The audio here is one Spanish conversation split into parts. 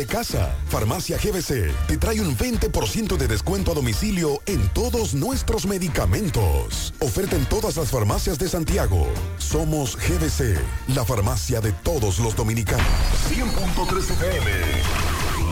de casa. Farmacia GBC te trae un 20% de descuento a domicilio en todos nuestros medicamentos. Oferta en todas las farmacias de Santiago. Somos GBC, la farmacia de todos los dominicanos. 100.3 FM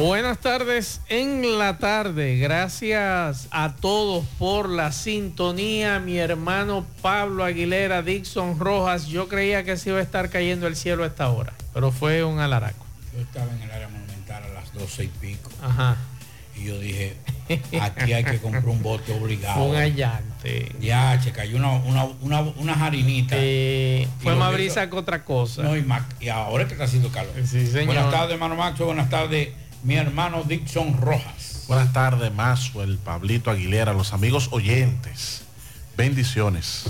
Buenas tardes en la tarde. Gracias a todos por la sintonía. Mi hermano Pablo Aguilera, Dixon Rojas. Yo creía que se iba a estar cayendo el cielo a esta hora, pero fue un alaraco. Yo estaba en el área monumental a las doce y pico. Ajá. Y yo dije, aquí hay que comprar un bote obligado. Un allante. Ya, che, cayó una, una, una, una jarinita. Eh, fue más brisa que otra cosa. No, y, más- y ahora es que está haciendo calor. Sí, señor. Buenas tardes, hermano Macho. Buenas tardes, mi hermano Dixon Rojas. Buenas tardes, Maxwell, Pablito Aguilera, los amigos oyentes. Bendiciones.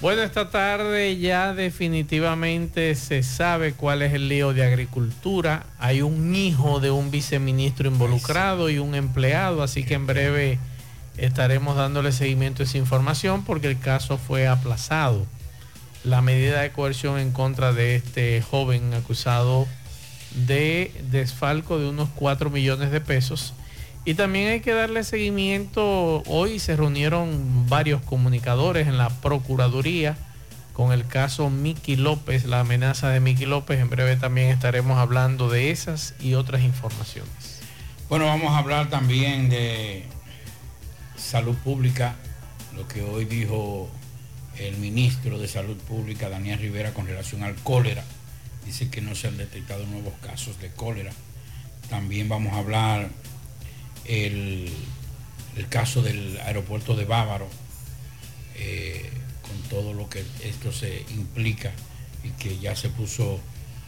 Bueno, esta tarde ya definitivamente se sabe cuál es el lío de agricultura. Hay un hijo de un viceministro involucrado y un empleado, así que en breve estaremos dándole seguimiento a esa información porque el caso fue aplazado. La medida de coerción en contra de este joven acusado de desfalco de unos 4 millones de pesos. Y también hay que darle seguimiento. Hoy se reunieron varios comunicadores en la Procuraduría con el caso Miki López, la amenaza de Miki López. En breve también estaremos hablando de esas y otras informaciones. Bueno, vamos a hablar también de salud pública, lo que hoy dijo el ministro de Salud Pública, Daniel Rivera, con relación al cólera. Dice que no se han detectado nuevos casos de cólera. También vamos a hablar el, el caso del aeropuerto de Bávaro, eh, con todo lo que esto se implica y que ya se puso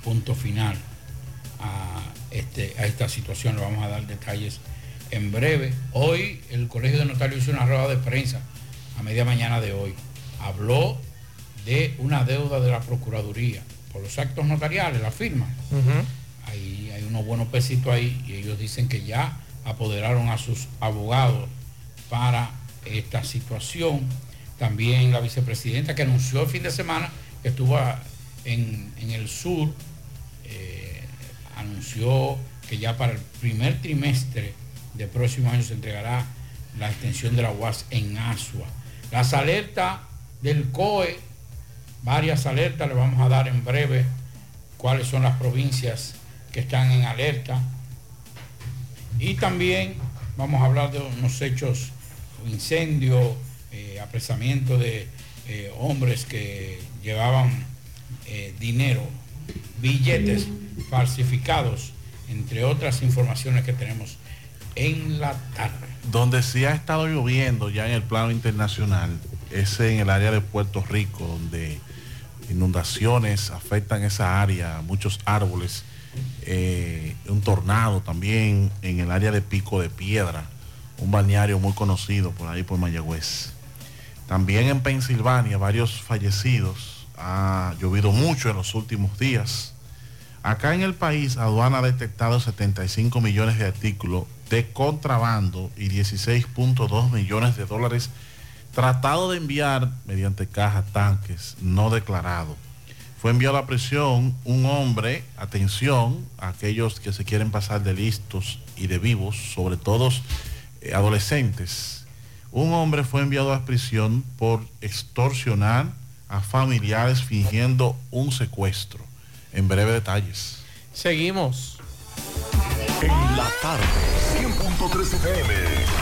punto final a, este, a esta situación. Le vamos a dar detalles en breve. Hoy el Colegio de Notarios hizo una rueda de prensa a media mañana de hoy. Habló de una deuda de la Procuraduría por los actos notariales, la firma. Ahí hay unos buenos pesitos ahí y ellos dicen que ya apoderaron a sus abogados para esta situación. También la vicepresidenta que anunció el fin de semana que estuvo en, en el sur, eh, anunció que ya para el primer trimestre del próximo año se entregará la extensión de la UAS en Asua. Las alertas del COE, varias alertas, le vamos a dar en breve cuáles son las provincias que están en alerta. Y también vamos a hablar de unos hechos, incendio, eh, apresamiento de eh, hombres que llevaban eh, dinero, billetes falsificados, entre otras informaciones que tenemos en la tarde. Donde sí ha estado lloviendo ya en el plano internacional es en el área de Puerto Rico, donde inundaciones afectan esa área, muchos árboles, eh, un tornado también en el área de Pico de Piedra, un balneario muy conocido por ahí por Mayagüez. También en Pensilvania, varios fallecidos, ha llovido mucho en los últimos días. Acá en el país, aduana ha detectado 75 millones de artículos de contrabando y 16.2 millones de dólares tratado de enviar mediante cajas tanques no declarado. Fue enviado a prisión un hombre, atención, a aquellos que se quieren pasar de listos y de vivos, sobre todo eh, adolescentes. Un hombre fue enviado a prisión por extorsionar a familiares fingiendo un secuestro. En breve detalles. Seguimos. En la tarde, 100.3 FM.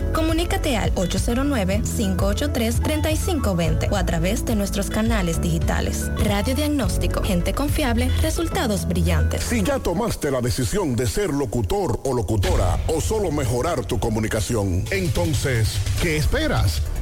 comunícate al 809-583-3520 o a través de nuestros canales digitales. Radiodiagnóstico, gente confiable, resultados brillantes. Si ya tomaste la decisión de ser locutor o locutora o solo mejorar tu comunicación, entonces, ¿qué esperas?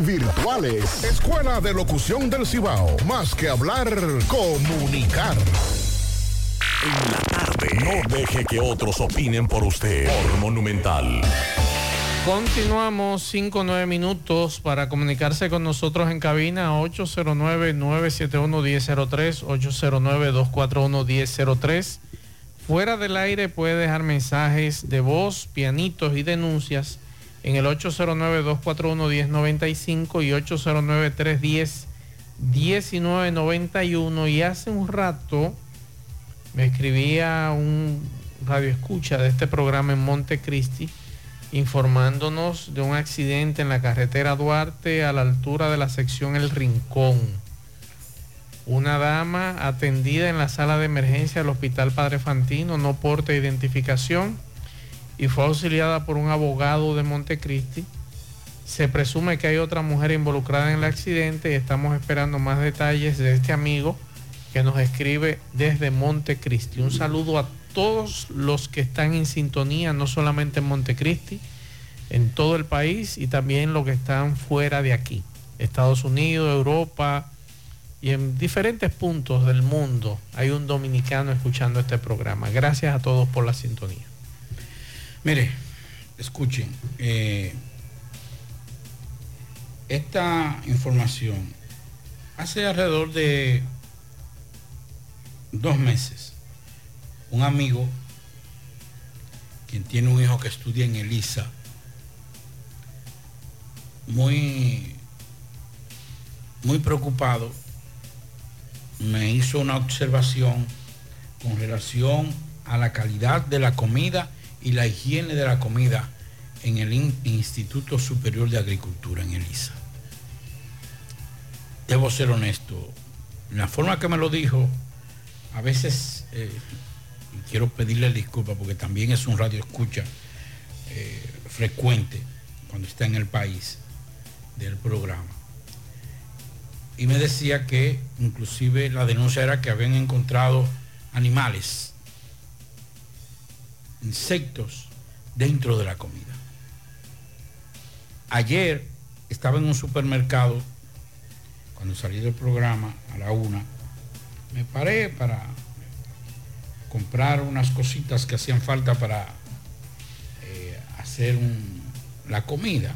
virtuales. Escuela de Locución del Cibao. Más que hablar, comunicar. En la tarde. No deje que otros opinen por usted. Por Monumental. Continuamos 5-9 minutos para comunicarse con nosotros en cabina 809-971-1003, 809-241-1003. Fuera del aire puede dejar mensajes de voz, pianitos y denuncias en el 809-241-1095 y 809-310-1991. Y hace un rato me escribía un radio escucha de este programa en Montecristi informándonos de un accidente en la carretera Duarte a la altura de la sección El Rincón. Una dama atendida en la sala de emergencia del Hospital Padre Fantino, no porta identificación y fue auxiliada por un abogado de Montecristi. Se presume que hay otra mujer involucrada en el accidente y estamos esperando más detalles de este amigo que nos escribe desde Montecristi. Un saludo a todos los que están en sintonía, no solamente en Montecristi, en todo el país y también los que están fuera de aquí, Estados Unidos, Europa y en diferentes puntos del mundo hay un dominicano escuchando este programa. Gracias a todos por la sintonía. Mire, escuchen, eh, esta información hace alrededor de dos meses, un amigo, quien tiene un hijo que estudia en Elisa, muy, muy preocupado, me hizo una observación con relación a la calidad de la comida y la higiene de la comida en el Instituto Superior de Agricultura en Elisa. Debo ser honesto, la forma que me lo dijo, a veces, eh, y quiero pedirle disculpas porque también es un radio escucha eh, frecuente cuando está en el país del programa. Y me decía que inclusive la denuncia era que habían encontrado animales insectos dentro de la comida. Ayer estaba en un supermercado, cuando salí del programa a la una, me paré para comprar unas cositas que hacían falta para eh, hacer la comida.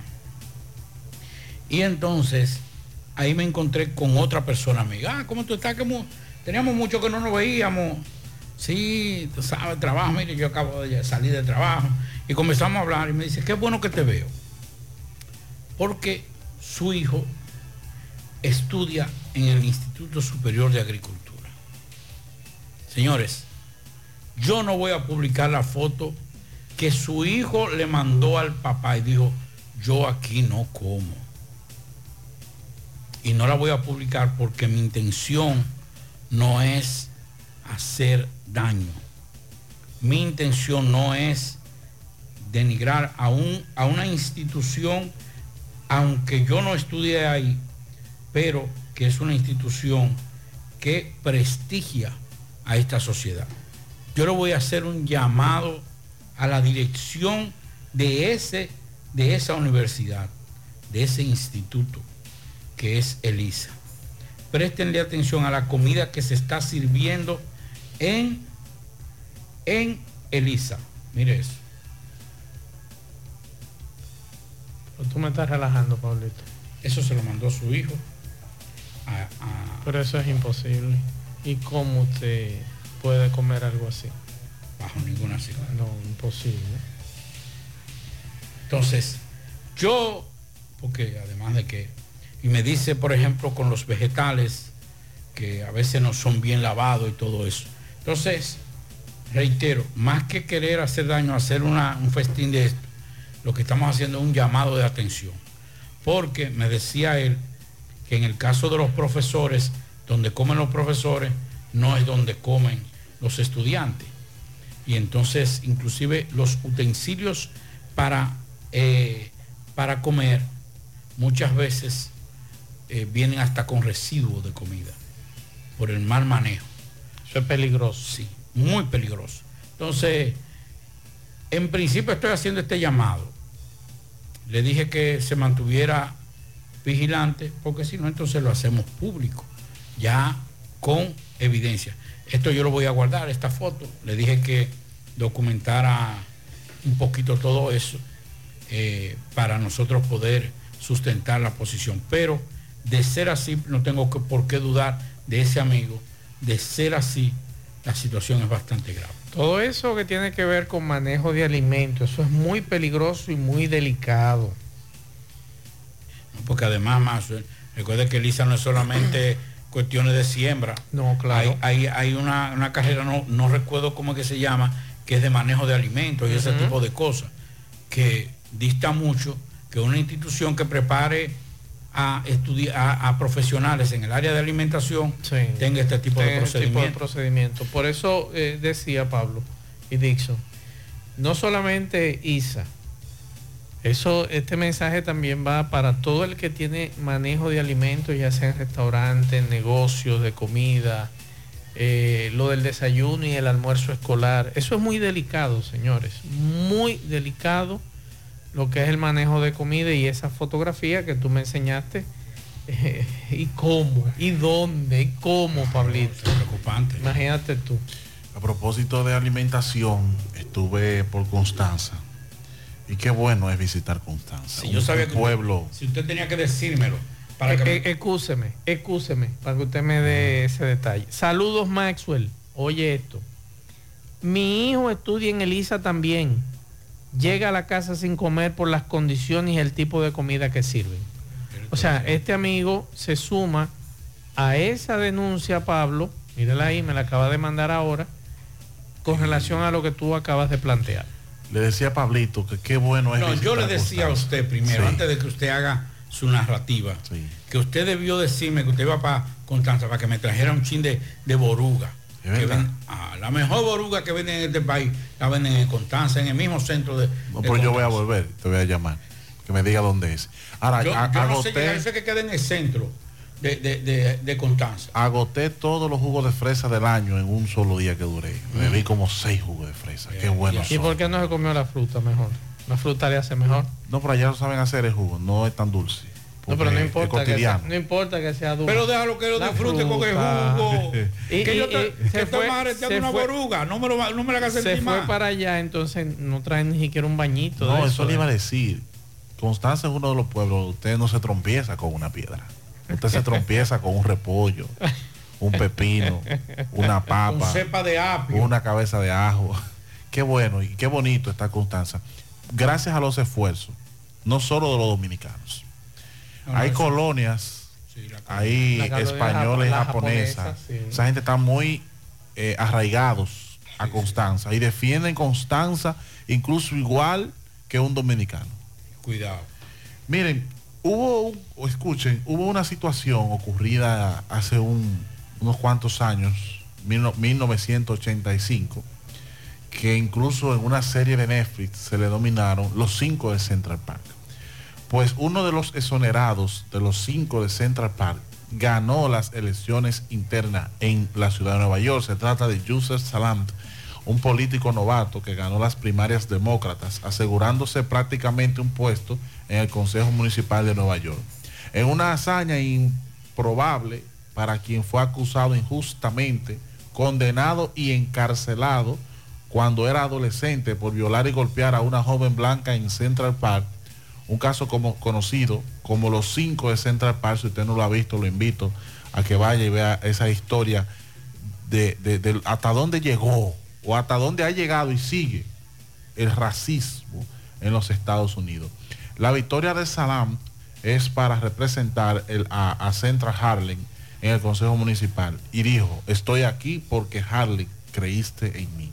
Y entonces ahí me encontré con otra persona amiga. Ah, ¿cómo tú estás? Teníamos mucho que no nos veíamos sí, tú sabes, trabajo, mire, yo acabo de salir de trabajo. Y comenzamos a hablar y me dice, qué bueno que te veo. Porque su hijo estudia en el Instituto Superior de Agricultura. Señores, yo no voy a publicar la foto que su hijo le mandó al papá y dijo, yo aquí no como. Y no la voy a publicar porque mi intención no es hacer daño. Mi intención no es denigrar a, un, a una institución, aunque yo no estudié ahí, pero que es una institución que prestigia a esta sociedad. Yo le voy a hacer un llamado a la dirección de ese de esa universidad, de ese instituto que es ELISA. Préstenle atención a la comida que se está sirviendo en, en ELISA. Mire eso. Pero tú me estás relajando, Pablito. Eso se lo mandó su hijo. Pero eso es imposible. ¿Y cómo usted puede comer algo así? Bajo ninguna circunstancia. No, imposible. Entonces, yo, porque además de que, y me dice, por ejemplo, con los vegetales, que a veces no son bien lavados y todo eso. Entonces, reitero, más que querer hacer daño, hacer un festín de esto, lo que estamos haciendo es un llamado de atención. Porque me decía él que en el caso de los profesores, donde comen los profesores, no es donde comen los estudiantes. Y entonces, inclusive los utensilios para, eh, para comer, muchas veces eh, vienen hasta con residuos de comida, por el mal manejo. Eso es peligroso. Sí, muy peligroso. Entonces, en principio estoy haciendo este llamado. Le dije que se mantuviera vigilante, porque si no, entonces lo hacemos público, ya con evidencia. Esto yo lo voy a guardar, esta foto. Le dije que documentara un poquito todo eso eh, para nosotros poder sustentar la posición. Pero de ser así, no tengo que, por qué dudar de ese amigo, de ser así, la situación es bastante grave. Todo eso que tiene que ver con manejo de alimentos, eso es muy peligroso y muy delicado. Porque además, más, recuerde que Lisa no es solamente cuestiones de siembra. No, claro. Hay, hay, una, una, carrera, no, no recuerdo cómo es que se llama, que es de manejo de alimentos y ese tipo de cosas, que dista mucho que una institución que prepare a, a, a, profesionales en el área de alimentación tenga este tipo de este procedimiento. procedimiento. Por eso eh, decía Pablo y Dixon, no solamente ISA, eso, este mensaje también va para todo el que tiene manejo de alimentos, ya sea en restaurantes, negocios de comida, eh, lo del desayuno y el almuerzo escolar. Eso es muy delicado, señores, muy delicado lo que es el manejo de comida y esa fotografía que tú me enseñaste. Eh, ¿Y cómo? ¿Y dónde? ¿Y cómo, Pablito? Es preocupante. Imagínate tú. A propósito de alimentación, estuve por Constanza. Y qué bueno es visitar Constanza. Si yo sabía que pueblo. Usted, si usted tenía que decírmelo. Para que me... Excúseme, excúseme, para que usted me dé ese detalle. Saludos, Maxwell. Oye esto. Mi hijo estudia en Elisa también. Llega a la casa sin comer por las condiciones y el tipo de comida que sirven. O sea, este amigo se suma a esa denuncia, Pablo. Mírala ahí, me la acaba de mandar ahora. Con relación a lo que tú acabas de plantear le decía a Pablito que qué bueno es. No, yo le decía a usted primero, Sí. antes de que usted haga su narrativa, que usted debió decirme que usted iba para Constanza para que me trajera un chin de, de boruga. Es Que verdad. ven- ah, la mejor boruga que venden en este país la venden en Constanza, en el mismo centro de. No, de pero yo voy a volver, te voy a llamar. Que me diga dónde es. Ahora, Yo, a- yo no sé agoté, llegar, sé que queda en el centro de, de, de- de Constanza. agoté todos los jugos de fresa del año en un solo día que duré. Me vi como seis jugos de fresa. Qué bueno. ¿Y por qué no se comió la fruta mejor? La fruta le hace mejor. No, pero allá lo saben hacer el jugo, no es tan dulce. No, pero no importa, es que sea, no importa que sea dulce. Pero déjalo que lo disfrute con el jugo. Y- que y- yo te, y que se fue- se una fue- boruga. No me, lo, no me la hagas Se fue para allá, entonces no traen ni siquiera un bañito. No, de eso le iba a decir. Constanza es uno de los pueblos, donde usted no se trompieza con una piedra. Usted se trompieza con un repollo, un pepino, una papa, Con cepa de apio. una cabeza de ajo. Qué bueno y qué bonito está Constanza. Gracias a los esfuerzos, no solo de los dominicanos. Hay colonias, la hay La españoles, japonesas. japonesa, sí. Esa gente está muy eh, arraigados a Constanza y defienden Constanza incluso igual que un dominicano. Cuidado. Miren, hubo, o escuchen, hubo una situación ocurrida hace un- unos cuantos años, mil no- 1985, que incluso en una serie de Netflix se le dominaron los cinco de Central Park. Pues uno de los exonerados de los cinco de Central Park ganó las elecciones internas en la ciudad de Nueva York. Se trata de Yusef Salam, un político novato que ganó las primarias demócratas, asegurándose prácticamente un puesto en el Consejo Municipal de Nueva York. En una hazaña improbable para quien fue acusado injustamente, condenado y encarcelado cuando era adolescente por violar y golpear a una joven blanca en Central Park, un caso como, conocido como los cinco de Central Park, si usted no lo ha visto, lo invito a que vaya y vea esa historia de, hasta dónde llegó o hasta dónde ha llegado y sigue el racismo en los Estados Unidos. La victoria de Salam es para representar a, a Central Harlem en el Consejo Municipal y dijo, estoy aquí porque Harlem creíste en mí.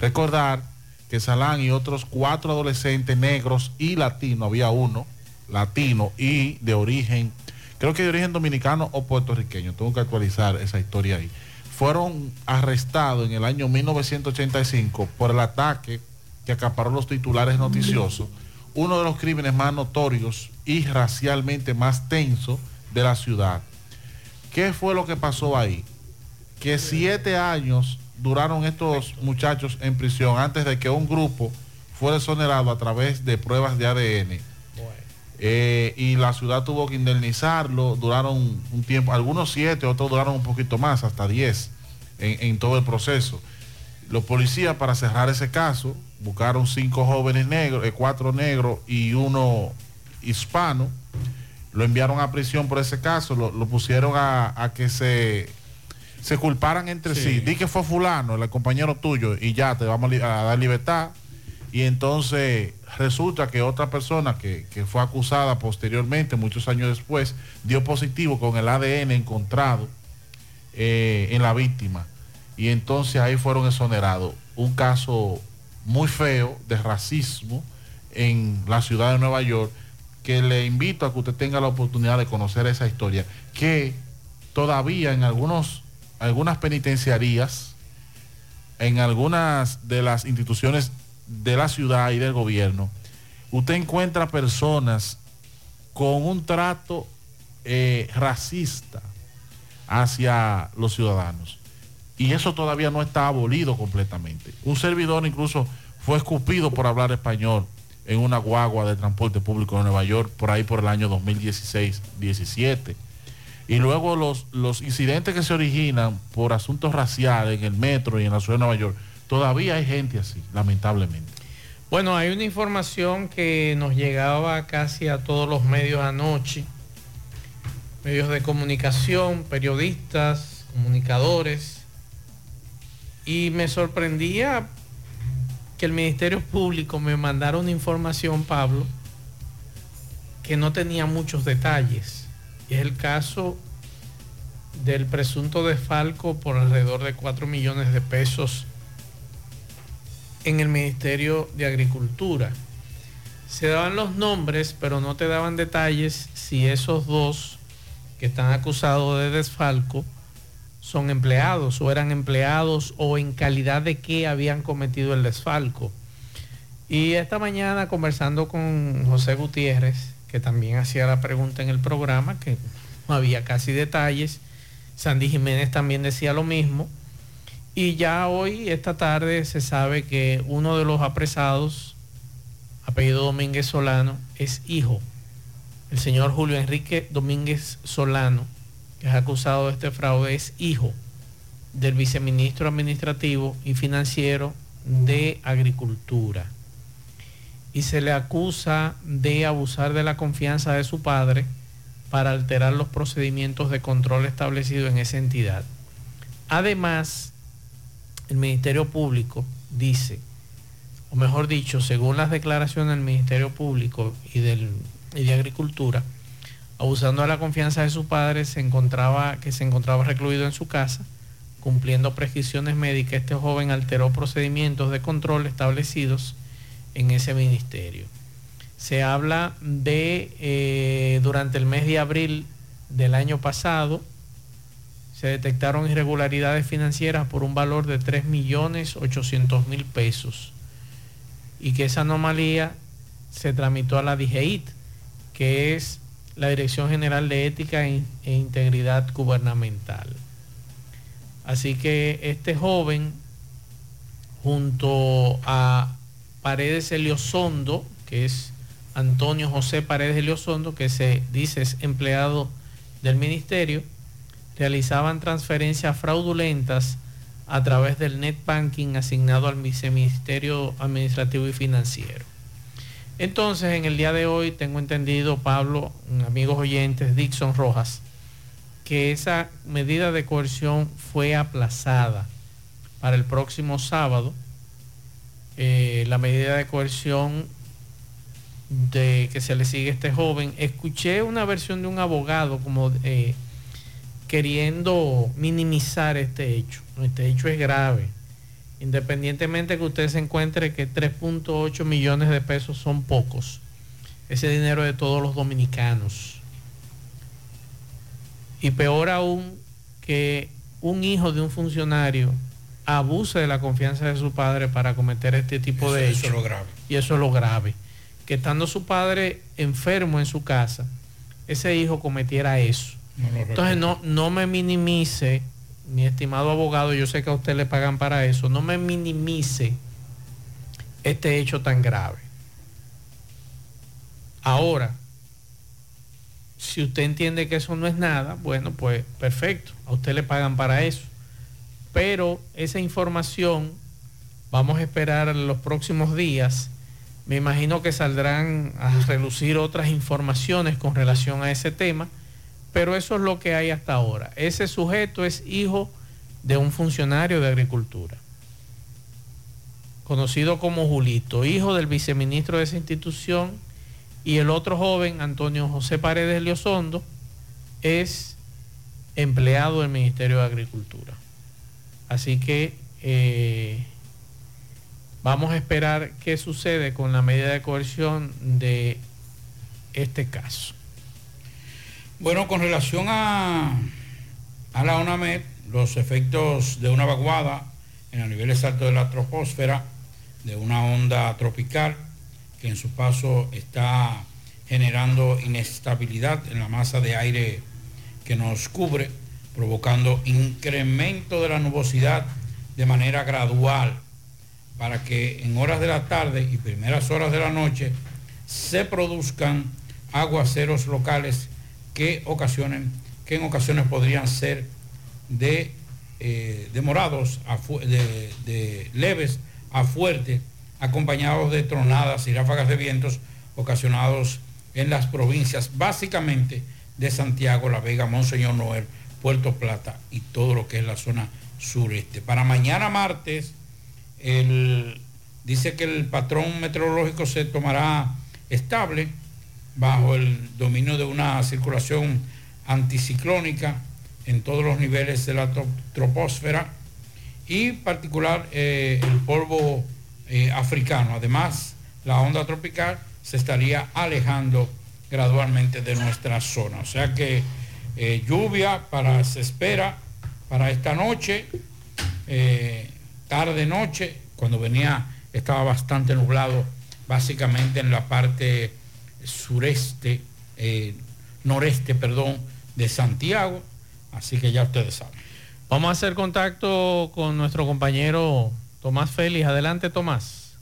Recordar que Salán y otros cuatro adolescentes negros y latinos, había uno latino y de origen, creo que de origen dominicano o puertorriqueño, tengo que actualizar esa historia ahí, fueron arrestados en el año 1985 por el ataque que acaparó los titulares noticiosos, uno de los crímenes más notorios y racialmente más tensos de la ciudad. ¿Qué fue lo que pasó ahí? Que siete años duraron estos muchachos en prisión antes de que un grupo fuera exonerado a través de pruebas de ADN. Eh, y la ciudad tuvo que indemnizarlo, duraron un tiempo, algunos siete, otros duraron un poquito más, hasta diez en, todo el proceso. Los policías para cerrar ese caso buscaron cinco jóvenes negros, eh, cuatro negros y uno hispano. Lo enviaron a prisión por ese caso, lo, pusieron a que se, se culparan entre sí. Sí. Di que fue fulano, el compañero tuyo, y ya te vamos a dar libertad. Y entonces resulta que otra persona que, que fue acusada posteriormente, muchos años después, dio positivo con el ADN encontrado eh, en la víctima. Y entonces ahí fueron exonerados. Un caso muy feo de racismo en la ciudad de Nueva York, que le invito a que usted tenga la oportunidad de conocer esa historia, que todavía en algunos, algunas penitenciarías, en algunas de las instituciones de la ciudad y del gobierno, usted encuentra personas con un trato eh, racista hacia los ciudadanos. Y eso todavía no está abolido completamente. Un servidor incluso fue escupido por hablar español en una guagua de transporte público de Nueva York por ahí por el año 2016-17. Y luego los, los incidentes que se originan por asuntos raciales en el metro y en la ciudad de Nueva York, todavía hay gente así, lamentablemente. Bueno, hay una información que nos llegaba casi a todos los medios anoche, medios de comunicación, periodistas, comunicadores, y me sorprendía que el Ministerio Público me mandara una información, Pablo, que no tenía muchos detalles. Y es el caso del presunto desfalco por alrededor de 4 millones de pesos en el Ministerio de Agricultura. Se daban los nombres, pero no te daban detalles si esos dos que están acusados de desfalco son empleados o eran empleados o en calidad de qué habían cometido el desfalco. Y esta mañana conversando con José Gutiérrez, que también hacía la pregunta en el programa, que no había casi detalles, Sandy Jiménez también decía lo mismo. Y ya hoy, esta tarde, se sabe que uno de los apresados, apellido Domínguez Solano, es hijo. El señor Julio Enrique Domínguez Solano, que es acusado de este fraude, es hijo del viceministro administrativo y financiero de Agricultura. Y se le acusa de abusar de la confianza de su padre para alterar los procedimientos de control establecidos en esa entidad. Además, el Ministerio Público dice, o mejor dicho, según las declaraciones del Ministerio Público y, de Agricultura, abusando de la confianza de su padre, se encontraba, que se encontraba recluido en su casa, cumpliendo prescripciones médicas. Este joven alteró procedimientos de control establecidos en ese ministerio. Se habla de, eh, durante el mes de abril del año pasado, se detectaron irregularidades financieras por un valor de 3.800.000 pesos y que esa anomalía se tramitó a la DGIT, que es la Dirección General de Ética e e Integridad Gubernamental. Así que este joven junto a Paredes Eliosondo, que es Antonio José Paredes Eliosondo, que se dice es empleado del ministerio, realizaban transferencias fraudulentas a través del net banking asignado al viceministerio administrativo y financiero. Entonces, en el día de hoy tengo entendido, Pablo, amigos oyentes, Dixon Rojas, que esa medida de coerción fue aplazada para el próximo sábado. Eh, la medida de coerción de que se le sigue a este joven. Escuché una versión de un abogado como eh, queriendo minimizar este hecho. Este hecho es grave. Independientemente que usted se encuentre que 3.8 millones de pesos son pocos. Ese dinero de todos los dominicanos. Y peor aún que un hijo de un funcionario abuse de la confianza de su padre para cometer este tipo de hechos. Eso es lo grave. Y eso es lo grave. Que estando su padre enfermo en su casa, ese hijo cometiera eso. No Entonces no, no me minimice, mi estimado abogado, yo sé que a usted le pagan para eso, no me minimice este hecho tan grave. Ahora, si usted entiende que eso no es nada, bueno, pues perfecto, a usted le pagan para eso. Pero esa información, vamos a esperar los próximos días. Me imagino que saldrán a relucir otras informaciones con relación a ese tema, pero eso es lo que hay hasta ahora. Ese sujeto es hijo de un funcionario de agricultura, conocido como Julito, hijo del viceministro de esa institución, y el otro joven, Antonio José Paredes Leosondo, es empleado del Ministerio de Agricultura. Así que eh, vamos a esperar qué sucede con la medida de coerción de este caso. Bueno, con relación a, la ONAMED, los efectos de una vaguada en los niveles altos de la troposfera, de una onda tropical que en su paso está generando inestabilidad en la masa de aire que nos cubre, provocando incremento de la nubosidad de manera gradual para que en horas de la tarde y primeras horas de la noche se produzcan aguaceros locales que ocasionen que en ocasiones podrían ser de eh, fu- de, de leves a fuertes acompañados de tronadas y ráfagas de vientos ocasionados en las provincias básicamente de Santiago, La Vega, Monseñor Noel, Puerto Plata y todo lo que es la zona sureste. Para mañana martes, dice que el patrón meteorológico se tomará estable bajo el dominio de una circulación anticiclónica en todos los niveles de la tro- troposfera y particular eh, el polvo eh, africano. Además, la onda tropical se estaría alejando gradualmente de nuestra zona. O sea que eh, lluvia para, se espera para esta noche, eh, tarde noche, cuando venía estaba bastante nublado, básicamente en la parte sureste, eh, noreste, perdón, de Santiago. Así que ya ustedes saben. Vamos a hacer contacto con nuestro compañero Tomás Félix. Adelante, Tomás.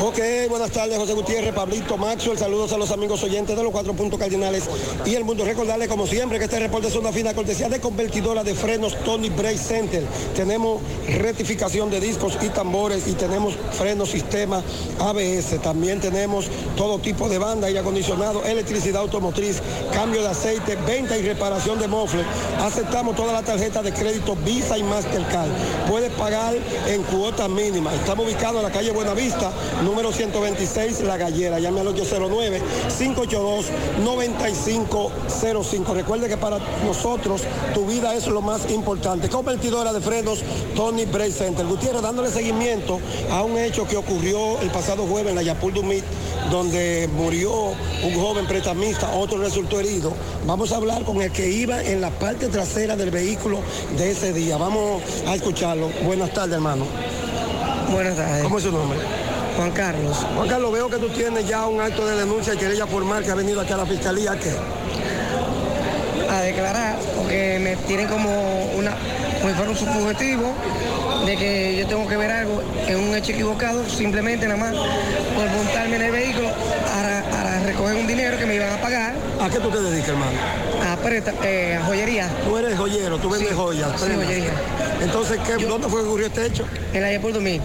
Ok, buenas tardes, José Gutiérrez, Pablito, Maxwell, saludos a los amigos oyentes de los cuatro puntos cardinales y el mundo. Recordarles, como siempre, que este reporte es una fina cortesía de convertidora de frenos Tony Brake Center. Tenemos rectificación de discos y tambores y tenemos frenos sistema ABS. También tenemos todo tipo de banda, aire acondicionado, electricidad automotriz, cambio de aceite, venta y reparación de mofle. Aceptamos todas las tarjetas de crédito Visa y Mastercard. Puedes pagar en cuota mínima. Estamos ubicados en la calle Buenavista, número 126, La Gallera. Llame al 809-582-9505. Recuerde que para nosotros tu vida es lo más importante. Convertidora de frenos Tony Bray Center. Gutiérrez dándole seguimiento a un hecho que ocurrió el pasado jueves en la Yapul Dumit, donde murió un joven pretamista, otro resultó herido. Vamos a hablar con el que iba en la parte trasera del vehículo de ese día. Vamos a escucharlo. Buenas tardes, hermano. Buenas tardes. ¿Cómo es su nombre? Juan Carlos. Juan Carlos, veo que tú tienes ya un acto de denuncia y querella formal que ha venido aquí a la fiscalía. ¿Qué? A declarar, porque me tienen como una, fuera un subjetivo de que yo tengo que ver algo en un hecho equivocado, simplemente nada más por montarme en el vehículo a, a recoger un dinero que me iban a pagar. ¿A qué tú te dedicas, hermano? A, preta- eh, a joyería. Tú eres joyero, tú vendes Sí, joyas. sí, joyería. Entonces, ¿qué, ¿dónde fue que ocurrió este hecho? En la por mí.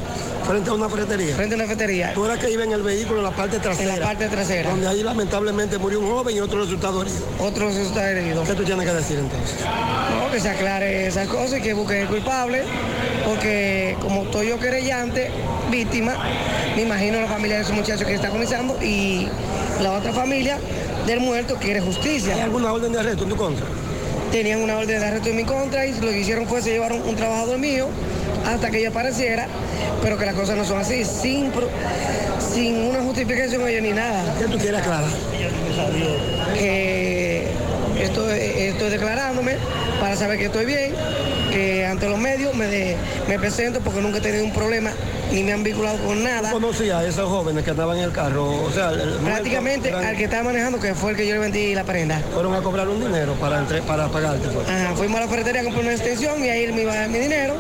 Frente a una ferretería. Frente a una ferretería. Tú eras que iba en el vehículo en la parte trasera. En la parte trasera. Donde ahí lamentablemente murió un joven y otro resultado herido. Otro resultado herido. ¿Qué tú tienes que decir entonces? No, que se aclare esas cosas y que busque el culpable, porque como estoy yo querellante, víctima, me imagino la familia de ese muchacho que está agonizando y la otra familia del muerto quiere justicia. ¿Hay alguna orden de arresto en tu contra? Tenían una orden de arresto en mi contra y lo que hicieron fue se llevaron un trabajador mío hasta que ella apareciera, pero que las cosas no son así, sin, sin una justificación ellos ni nada. ¿Qué tú quieres aclarar? Que estoy, estoy declarándome para saber que estoy bien, que ante los medios me, de- me presento porque nunca he tenido un problema ni me han vinculado con nada. ¿Conocía a esos jóvenes que andaban en el carro? O sea, el- Prácticamente al que estaba manejando, que fue el que yo le vendí la prenda. Fueron a cobrar un dinero para, entre- para pagarte. pues. Ajá, fuimos a la ferretería a comprar una extensión y ahí me iba a dar mi dinero.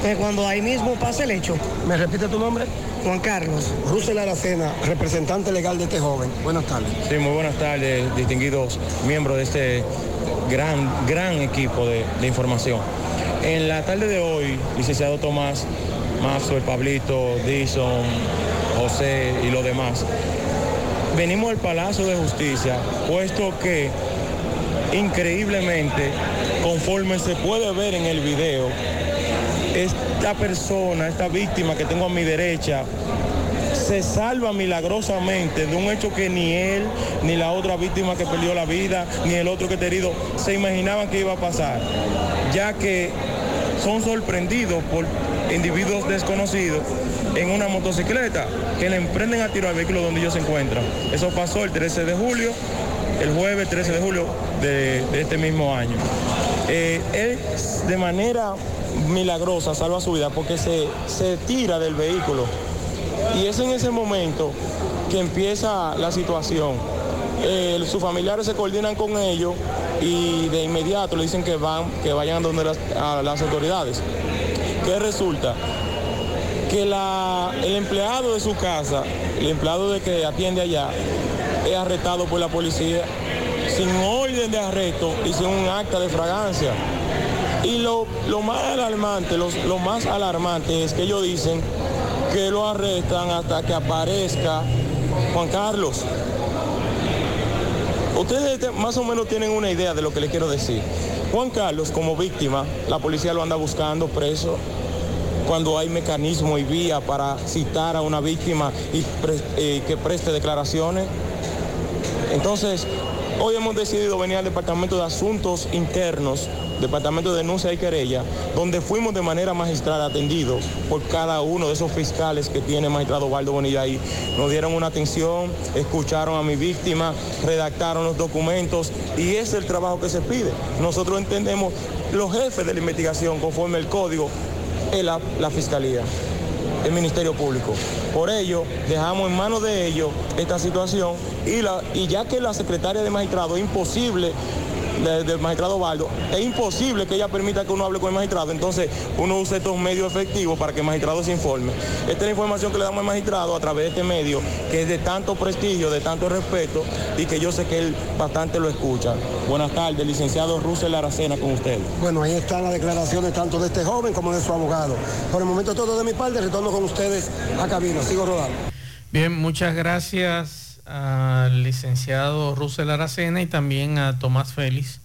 Entonces, cuando ahí mismo pasa el hecho. ¿Me repite tu nombre? Juan Carlos. Rusel Aracena, representante legal de este joven. Buenas tardes. Sí, muy buenas tardes, distinguidos miembros de este gran, gran equipo de, de información. En la tarde de hoy, licenciado Tomás, Maxwell, Pablito, Dison, José y los demás, venimos al Palacio de Justicia, puesto que increíblemente, conforme se puede ver en el video, esta persona, esta víctima que tengo a mi derecha, se salva milagrosamente de un hecho que ni él, ni la otra víctima que perdió la vida, ni el otro que está herido, se imaginaban que iba a pasar, ya que son sorprendidos por individuos desconocidos en una motocicleta que le emprenden a tiro al vehículo donde ellos se encuentran. Eso pasó el 13 de julio, el jueves 13 de julio de, este mismo año. Eh, él de manera milagrosa salva su vida porque se, se tira del vehículo y es en ese momento que empieza la situación. Sus familiares se coordinan con ellos y de inmediato le dicen que van, que vayan donde las, a las autoridades. ¿Qué resulta? Que el empleado de su casa, el empleado de que atiende allá, es arrestado por la policía sin orden de arresto y sin un acta de fragancia. Y lo, lo más alarmante, los- lo más alarmante es que ellos dicen que lo arrestan hasta que aparezca Juan Carlos. Ustedes te- más o menos tienen una idea de lo que les quiero decir. Juan Carlos como víctima, la policía lo anda buscando preso cuando hay mecanismo y vía para citar a una víctima y eh, que preste declaraciones. Entonces, hoy hemos decidido venir al Departamento de Asuntos Internos, Departamento de Denuncia y Querella, donde fuimos de manera magistral atendidos por cada uno de esos fiscales que tiene el magistrado Waldo Bonilla ahí. Nos dieron una atención, escucharon a mi víctima, redactaron los documentos y es el trabajo que se pide. Nosotros entendemos los jefes de la investigación conforme el código es la, la fiscalía el Ministerio Público. Por ello, dejamos en manos de ellos esta situación y, la, y ya que la secretaria de magistrado es imposible, de- del magistrado Baldo, es imposible que ella permita que uno hable con el magistrado, entonces uno usa estos medios efectivos para que el magistrado se informe. Esta es la información que le damos al magistrado a través de este medio, que es de tanto prestigio, de tanto respeto y que yo sé que él bastante lo escucha. Buenas tardes, licenciado Russell Aracena con usted. Bueno, ahí están las declaraciones tanto de este joven como de su abogado. Por el momento todo de mi parte, retorno con ustedes a cabina. Sigo rodando. Bien, muchas gracias al licenciado Russell Aracena y también a Tomás Félix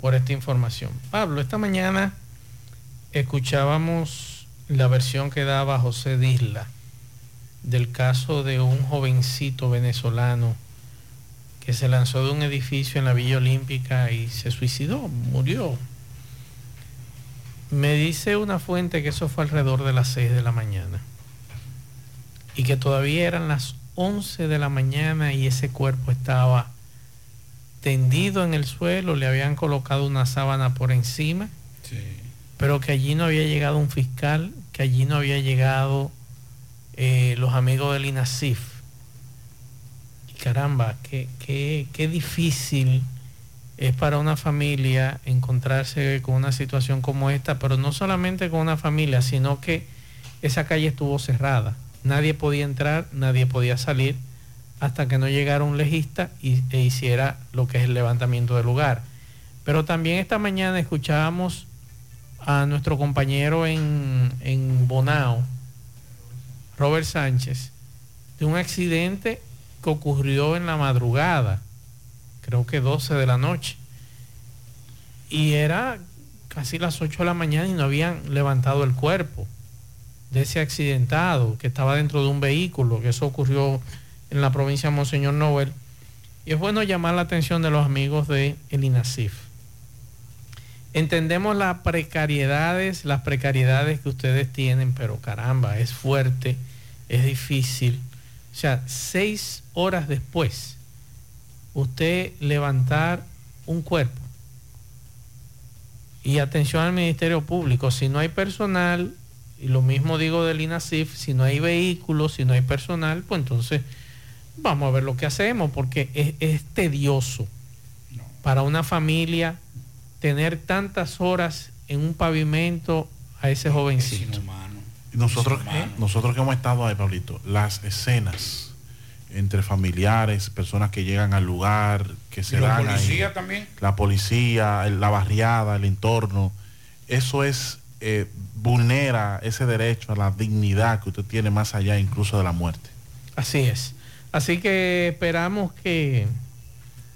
por esta información. Pablo, esta mañana escuchábamos la versión que daba José Disla del caso de un jovencito venezolano que se lanzó de un edificio en la Villa Olímpica y se suicidó, murió. Me dice una fuente que eso fue alrededor de las 6 de la mañana y que todavía eran las 11 de la mañana y ese cuerpo estaba tendido en el suelo, le habían colocado una sábana por encima, pero que allí no había llegado un fiscal, que allí no había llegado eh, los amigos del INASIF. Y caramba, qué, qué- qué difícil es para una familia encontrarse con una situación como esta, pero no solamente con una familia, sino que esa calle estuvo cerrada. Nadie podía entrar, nadie podía salir hasta que no llegara un legista e hiciera lo que es el levantamiento del lugar. Pero también esta mañana escuchábamos a nuestro compañero en, en Bonao, Robert Sánchez, de un accidente que ocurrió en la madrugada, creo que 12 de la noche. Y era casi las 8 de la mañana y no habían levantado el cuerpo de ese accidentado que estaba dentro de un vehículo, que eso ocurrió en la provincia de Monseñor Noel. Y es bueno llamar la atención de los amigos de el INASIF. Entendemos las precariedades, las precariedades que ustedes tienen, pero caramba, es fuerte, es difícil. O sea, seis horas después, usted levantar un cuerpo. Y atención al Ministerio Público, si no hay personal, y lo mismo digo del INASIF, si no hay vehículos, si no hay personal, pues entonces vamos a ver lo que hacemos, porque es, es tedioso para una familia tener tantas horas en un pavimento a ese jovencito. Y nosotros, nosotros que hemos estado ahí, Pablito, las escenas entre familiares, personas que llegan al lugar, que se ¿Y la dan ahí, policía también? la policía, la barriada, el entorno, eso es eh, vulnera ese derecho a la dignidad que usted tiene más allá incluso de la muerte. Así es. Así que esperamos que,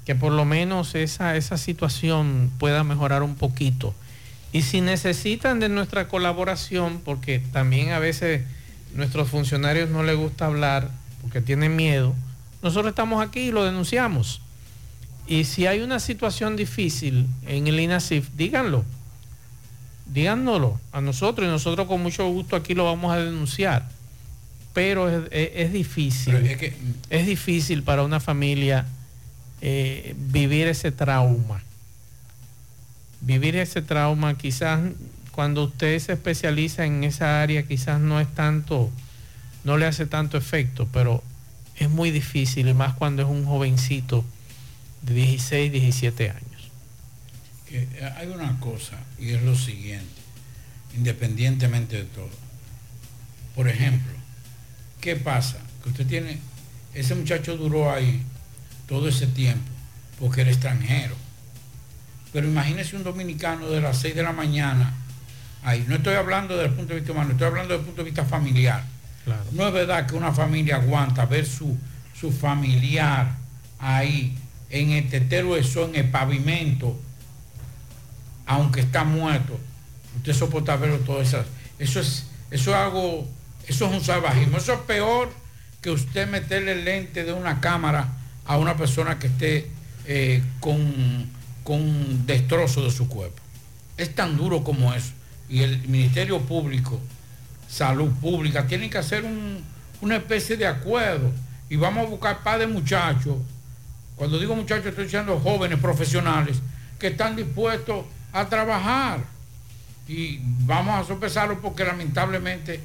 que por lo menos esa, esa situación pueda mejorar un poquito. Y si necesitan de nuestra colaboración, porque también a veces nuestros funcionarios no les gusta hablar porque tienen miedo, nosotros estamos aquí y lo denunciamos. Y si hay una situación difícil en el INASIF, díganlo. Díganoslo a nosotros y nosotros con mucho gusto aquí lo vamos a denunciar. Pero es, es- es difícil. es, difícil para una familia eh, vivir ese trauma. Vivir ese trauma, quizás cuando usted se especializa en esa área, quizás no es tanto, no le hace tanto efecto, pero es muy difícil, y más cuando es un jovencito de 16, 17 años. Que hay una cosa y es lo siguiente, independientemente de todo. Por ejemplo, ¿qué pasa? Que usted tiene, ese muchacho duró ahí todo ese tiempo porque era extranjero. Pero imagínese un dominicano de las 6 de la mañana ahí. No estoy hablando desde el punto de vista humano, estoy hablando desde el punto de vista familiar. No es verdad que una familia aguanta ver su, su familiar ahí en el tetero de sol, en el pavimento, aunque está muerto. Usted soporta verlo todo eso. Eso es, eso es algo, eso es un salvajismo. Eso es peor que usted meterle el lente de una cámara a una persona que esté eh, con, con destrozo de su cuerpo. Es tan duro como eso. Y el Ministerio Público, Salud Pública, tienen que hacer un- una especie de acuerdo. Y vamos a buscar par de muchachos. Cuando digo muchachos, estoy diciendo jóvenes profesionales que están dispuestos a trabajar. Y vamos a sopesarlo porque lamentablemente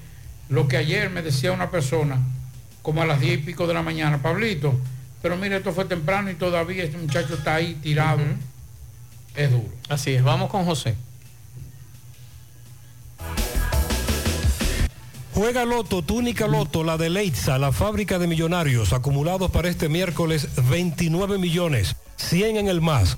lo que ayer me decía una persona, como a las 10 y pico de la mañana, Pablito, pero mire, esto fue temprano y todavía este muchacho está ahí tirado. Es duro. Así es, vamos con José. Juega Loto, túnica Loto, la de Leitza, la fábrica de millonarios, acumulados para este miércoles 29 millones, 100 en el más,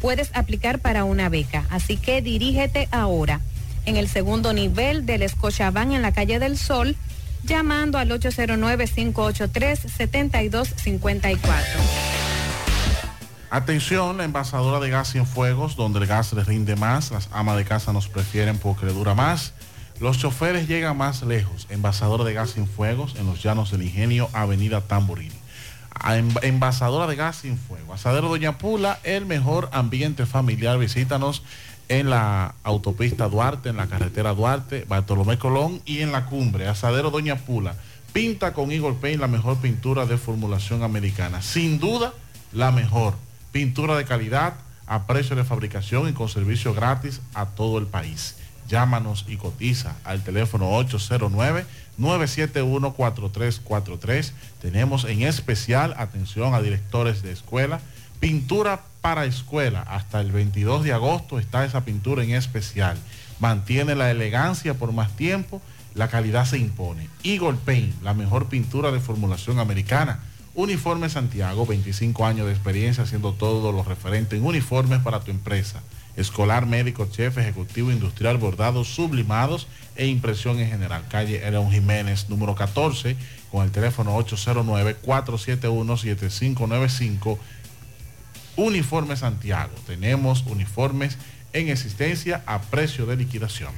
puedes aplicar para una beca. Así que dirígete ahora en el segundo nivel del Escochabán en la calle del Sol, llamando al 809-583-7254. Atención, la envasadora de gas sin fuegos, donde el gas les rinde más, las amas de casa nos prefieren porque le dura más. Los choferes llegan más lejos. Envasadora de gas sin fuegos en los llanos del ingenio, Avenida Tamboril envasadora de gas sin fuego. Asadero Doña Pula, el mejor ambiente familiar. Visítanos en la autopista Duarte, en la carretera Duarte, Bartolomé Colón y en la cumbre. Asadero Doña Pula. Pinta con Eagle Paint la mejor pintura de formulación americana. Sin duda, la mejor. Pintura de calidad, a precio de fabricación y con servicio gratis a todo el país. Llámanos y cotiza al teléfono 809 971-4343. Tenemos en especial atención a directores de escuela. Pintura para escuela. Hasta el 22 de agosto está esa pintura en especial. Mantiene la elegancia por más tiempo. La calidad se impone. Eagle Paint, la mejor pintura de formulación americana. Uniforme Santiago, 25 años de experiencia haciendo todo lo referente en uniformes para tu empresa escolar, médico, chef, ejecutivo, industrial, bordados, sublimados e impresión en general. Calle León Jiménez, número 14, con el teléfono 809-471-7595. Uniforme Santiago. Tenemos uniformes en existencia a precio de liquidación.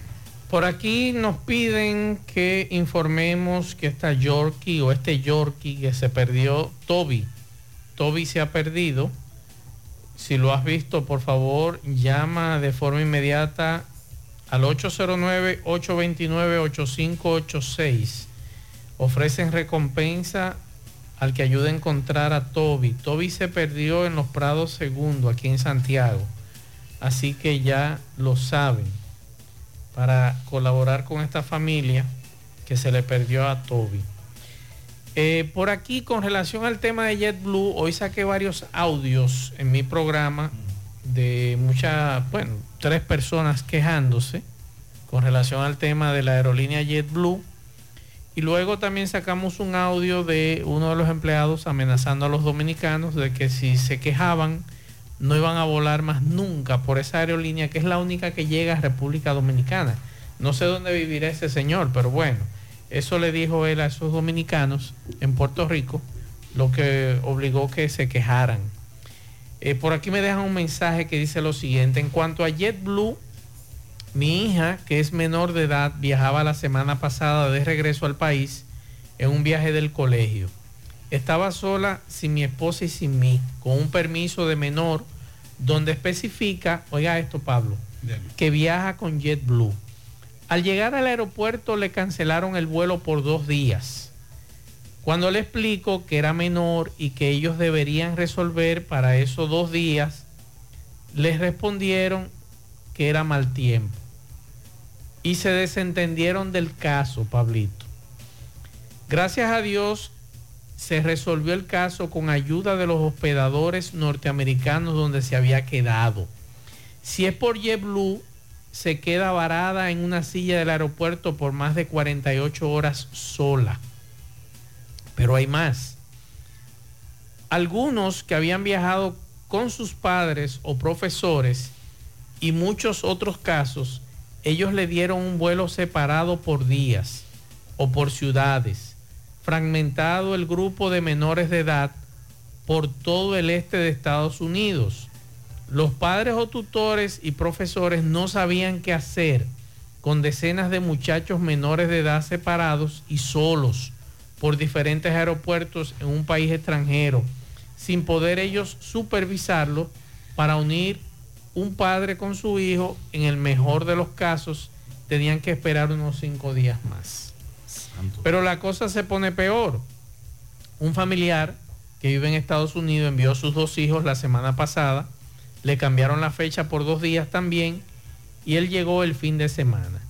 Por aquí nos piden que informemos que esta Yorkie o este Yorkie que se perdió, Toby. Toby se ha perdido si lo has visto, por favor, llama de forma inmediata al 809-829-8586. Ofrecen recompensa al que ayude a encontrar a Toby. Toby se perdió en los Prados Segundo, aquí en Santiago. Así que ya lo saben. Para colaborar con esta familia que se le perdió a Toby. Eh, por aquí, con relación al tema de JetBlue, hoy saqué varios audios en mi programa de muchas, bueno, tres personas quejándose con relación al tema de la aerolínea JetBlue. Y luego también sacamos un audio de uno de los empleados amenazando a los dominicanos de que si se quejaban no iban a volar más nunca por esa aerolínea que es la única que llega a República Dominicana. No sé dónde vivirá ese señor, pero bueno. Eso le dijo él a esos dominicanos en Puerto Rico lo que obligó que se quejaran. Eh, por aquí me dejan un mensaje que dice lo siguiente, en cuanto a JetBlue, mi hija, que es menor de edad, viajaba la semana pasada de regreso al país en un viaje del colegio. Estaba sola sin mi esposa y sin mí, con un permiso de menor donde especifica, oiga esto Pablo, que viaja con JetBlue. Al llegar al aeropuerto le cancelaron el vuelo por dos días. Cuando le explico que era menor y que ellos deberían resolver para esos dos días, les respondieron que era mal tiempo. Y se desentendieron del caso, Pablito. Gracias a Dios se resolvió el caso con ayuda de los hospedadores norteamericanos donde se había quedado. Si es por JetBlue, se queda varada en una silla del aeropuerto por más de 48 horas sola. Pero hay más. Algunos que habían viajado con sus padres o profesores y muchos otros casos, ellos le dieron un vuelo separado por días o por ciudades, fragmentado el grupo de menores de edad por todo el este de Estados Unidos. Los padres o tutores y profesores no sabían qué hacer con decenas de muchachos menores de edad separados y solos por diferentes aeropuertos en un país extranjero, sin poder ellos supervisarlo para unir un padre con su hijo, en el mejor de los casos, tenían que esperar unos cinco días más. Pero la cosa se pone peor. Un familiar que vive en Estados Unidos envió a sus dos hijos la semana pasada, le cambiaron la fecha por dos días también y él llegó el fin de semana.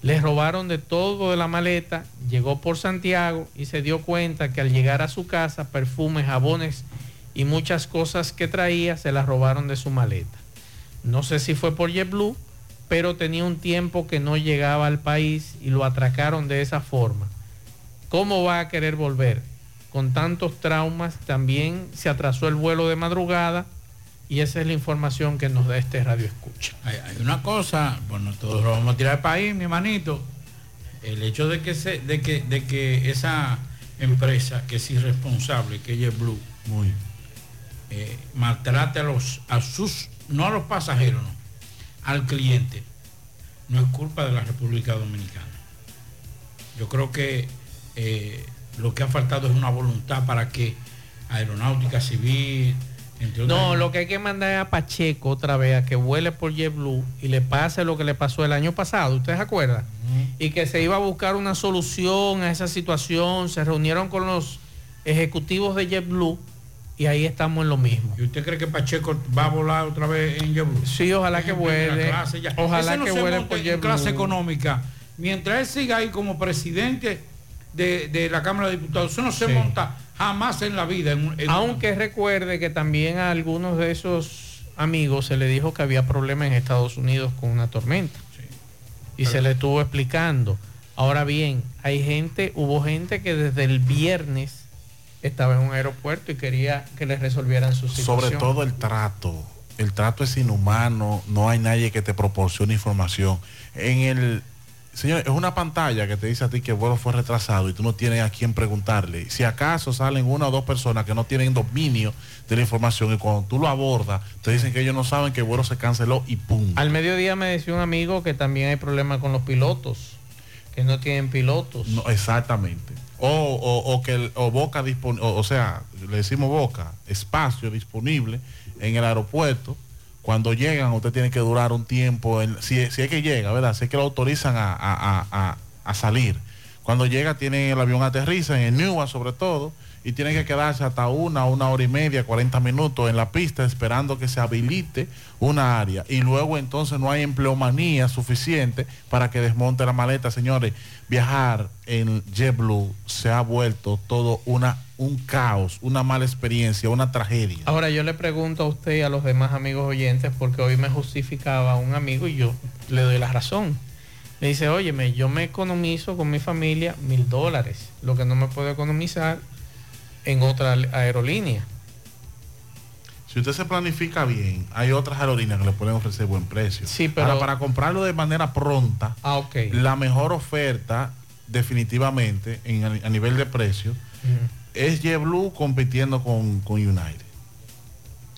Les robaron de todo de la maleta, llegó por Santiago y se dio cuenta que al llegar a su casa, perfumes, jabones y muchas cosas que traía se las robaron de su maleta. No sé si fue por JetBlue, pero tenía un tiempo que no llegaba al país y lo atracaron de esa forma. ¿Cómo va a querer volver? Con tantos traumas, también se atrasó el vuelo de madrugada y esa es la información que nos da este radio escucha. Hay, hay una cosa, bueno, todos lo vamos a tirar al país, mi hermanito. El hecho de que, se, de que, de que esa empresa que es irresponsable, que ella es Blue, Muy. eh, maltrate a los, a sus, no a los pasajeros, no, al cliente, no es culpa de la República Dominicana. Yo creo que eh, lo que ha faltado es una voluntad para que aeronáutica civil, No, lo que hay que mandar es a Pacheco otra vez a que vuele por JetBlue y le pase lo que le pasó el año pasado, ¿ustedes se acuerdan? Y que se iba a buscar una solución a esa situación, se reunieron con los ejecutivos de JetBlue y ahí estamos en lo mismo. ¿Y usted cree que Pacheco va a volar otra vez en JetBlue? Sí, ojalá que vuele. Ojalá no que vuele por JetBlue. clase económica. Mientras él siga ahí como presidente de, de la Cámara de Diputados, eso no se Sí. monta jamás en la vida. en un- en Aunque recuerde que también a algunos de esos amigos se le dijo que había problemas en Estados Unidos con una tormenta. Y se le estuvo explicando. Ahora bien, hay gente, hubo gente que desde el viernes estaba en un aeropuerto y quería que les resolvieran su situación. Sobre todo el trato. El trato es inhumano, no hay nadie que te proporcione información. En el, señor, es una pantalla que te dice a ti que el vuelo fue retrasado y tú no tienes a quién preguntarle. Si acaso salen una o dos personas que no tienen dominio de la información y cuando tú lo abordas, te dicen que ellos no saben que el vuelo se canceló y pum. Al mediodía me decía un amigo que también hay problemas con los pilotos, que no tienen pilotos. No, exactamente. O, o- o que el- o boca disponible, o, o sea, le decimos boca, espacio disponible en el aeropuerto. Cuando llegan, usted tiene que durar un tiempo, si, es que llega, ¿verdad? Si es que lo autorizan a salir. Cuando llega, tiene el avión aterriza en el Newark sobre todo, y tiene que quedarse hasta una, una hora y media, 40 minutos en la pista esperando que se habilite una área. Y luego entonces no hay empleomanía suficiente para que desmonte la maleta. Señores, viajar en JetBlue se ha vuelto todo una, un caos, una mala experiencia, una tragedia. Ahora yo le pregunto a usted y a los demás amigos oyentes, porque hoy me justificaba un amigo y yo le doy la razón. Le dice, óyeme, yo me economizo con mi familia mil dólares, lo que no me puedo economizar en otra aerolínea. Si usted se planifica bien, hay otras aerolíneas que le pueden ofrecer buen precio. Sí, pero- Ahora, para comprarlo de manera pronta, Ah, ok. la mejor oferta definitivamente en- a nivel de precio es JetBlue compitiendo con, con United.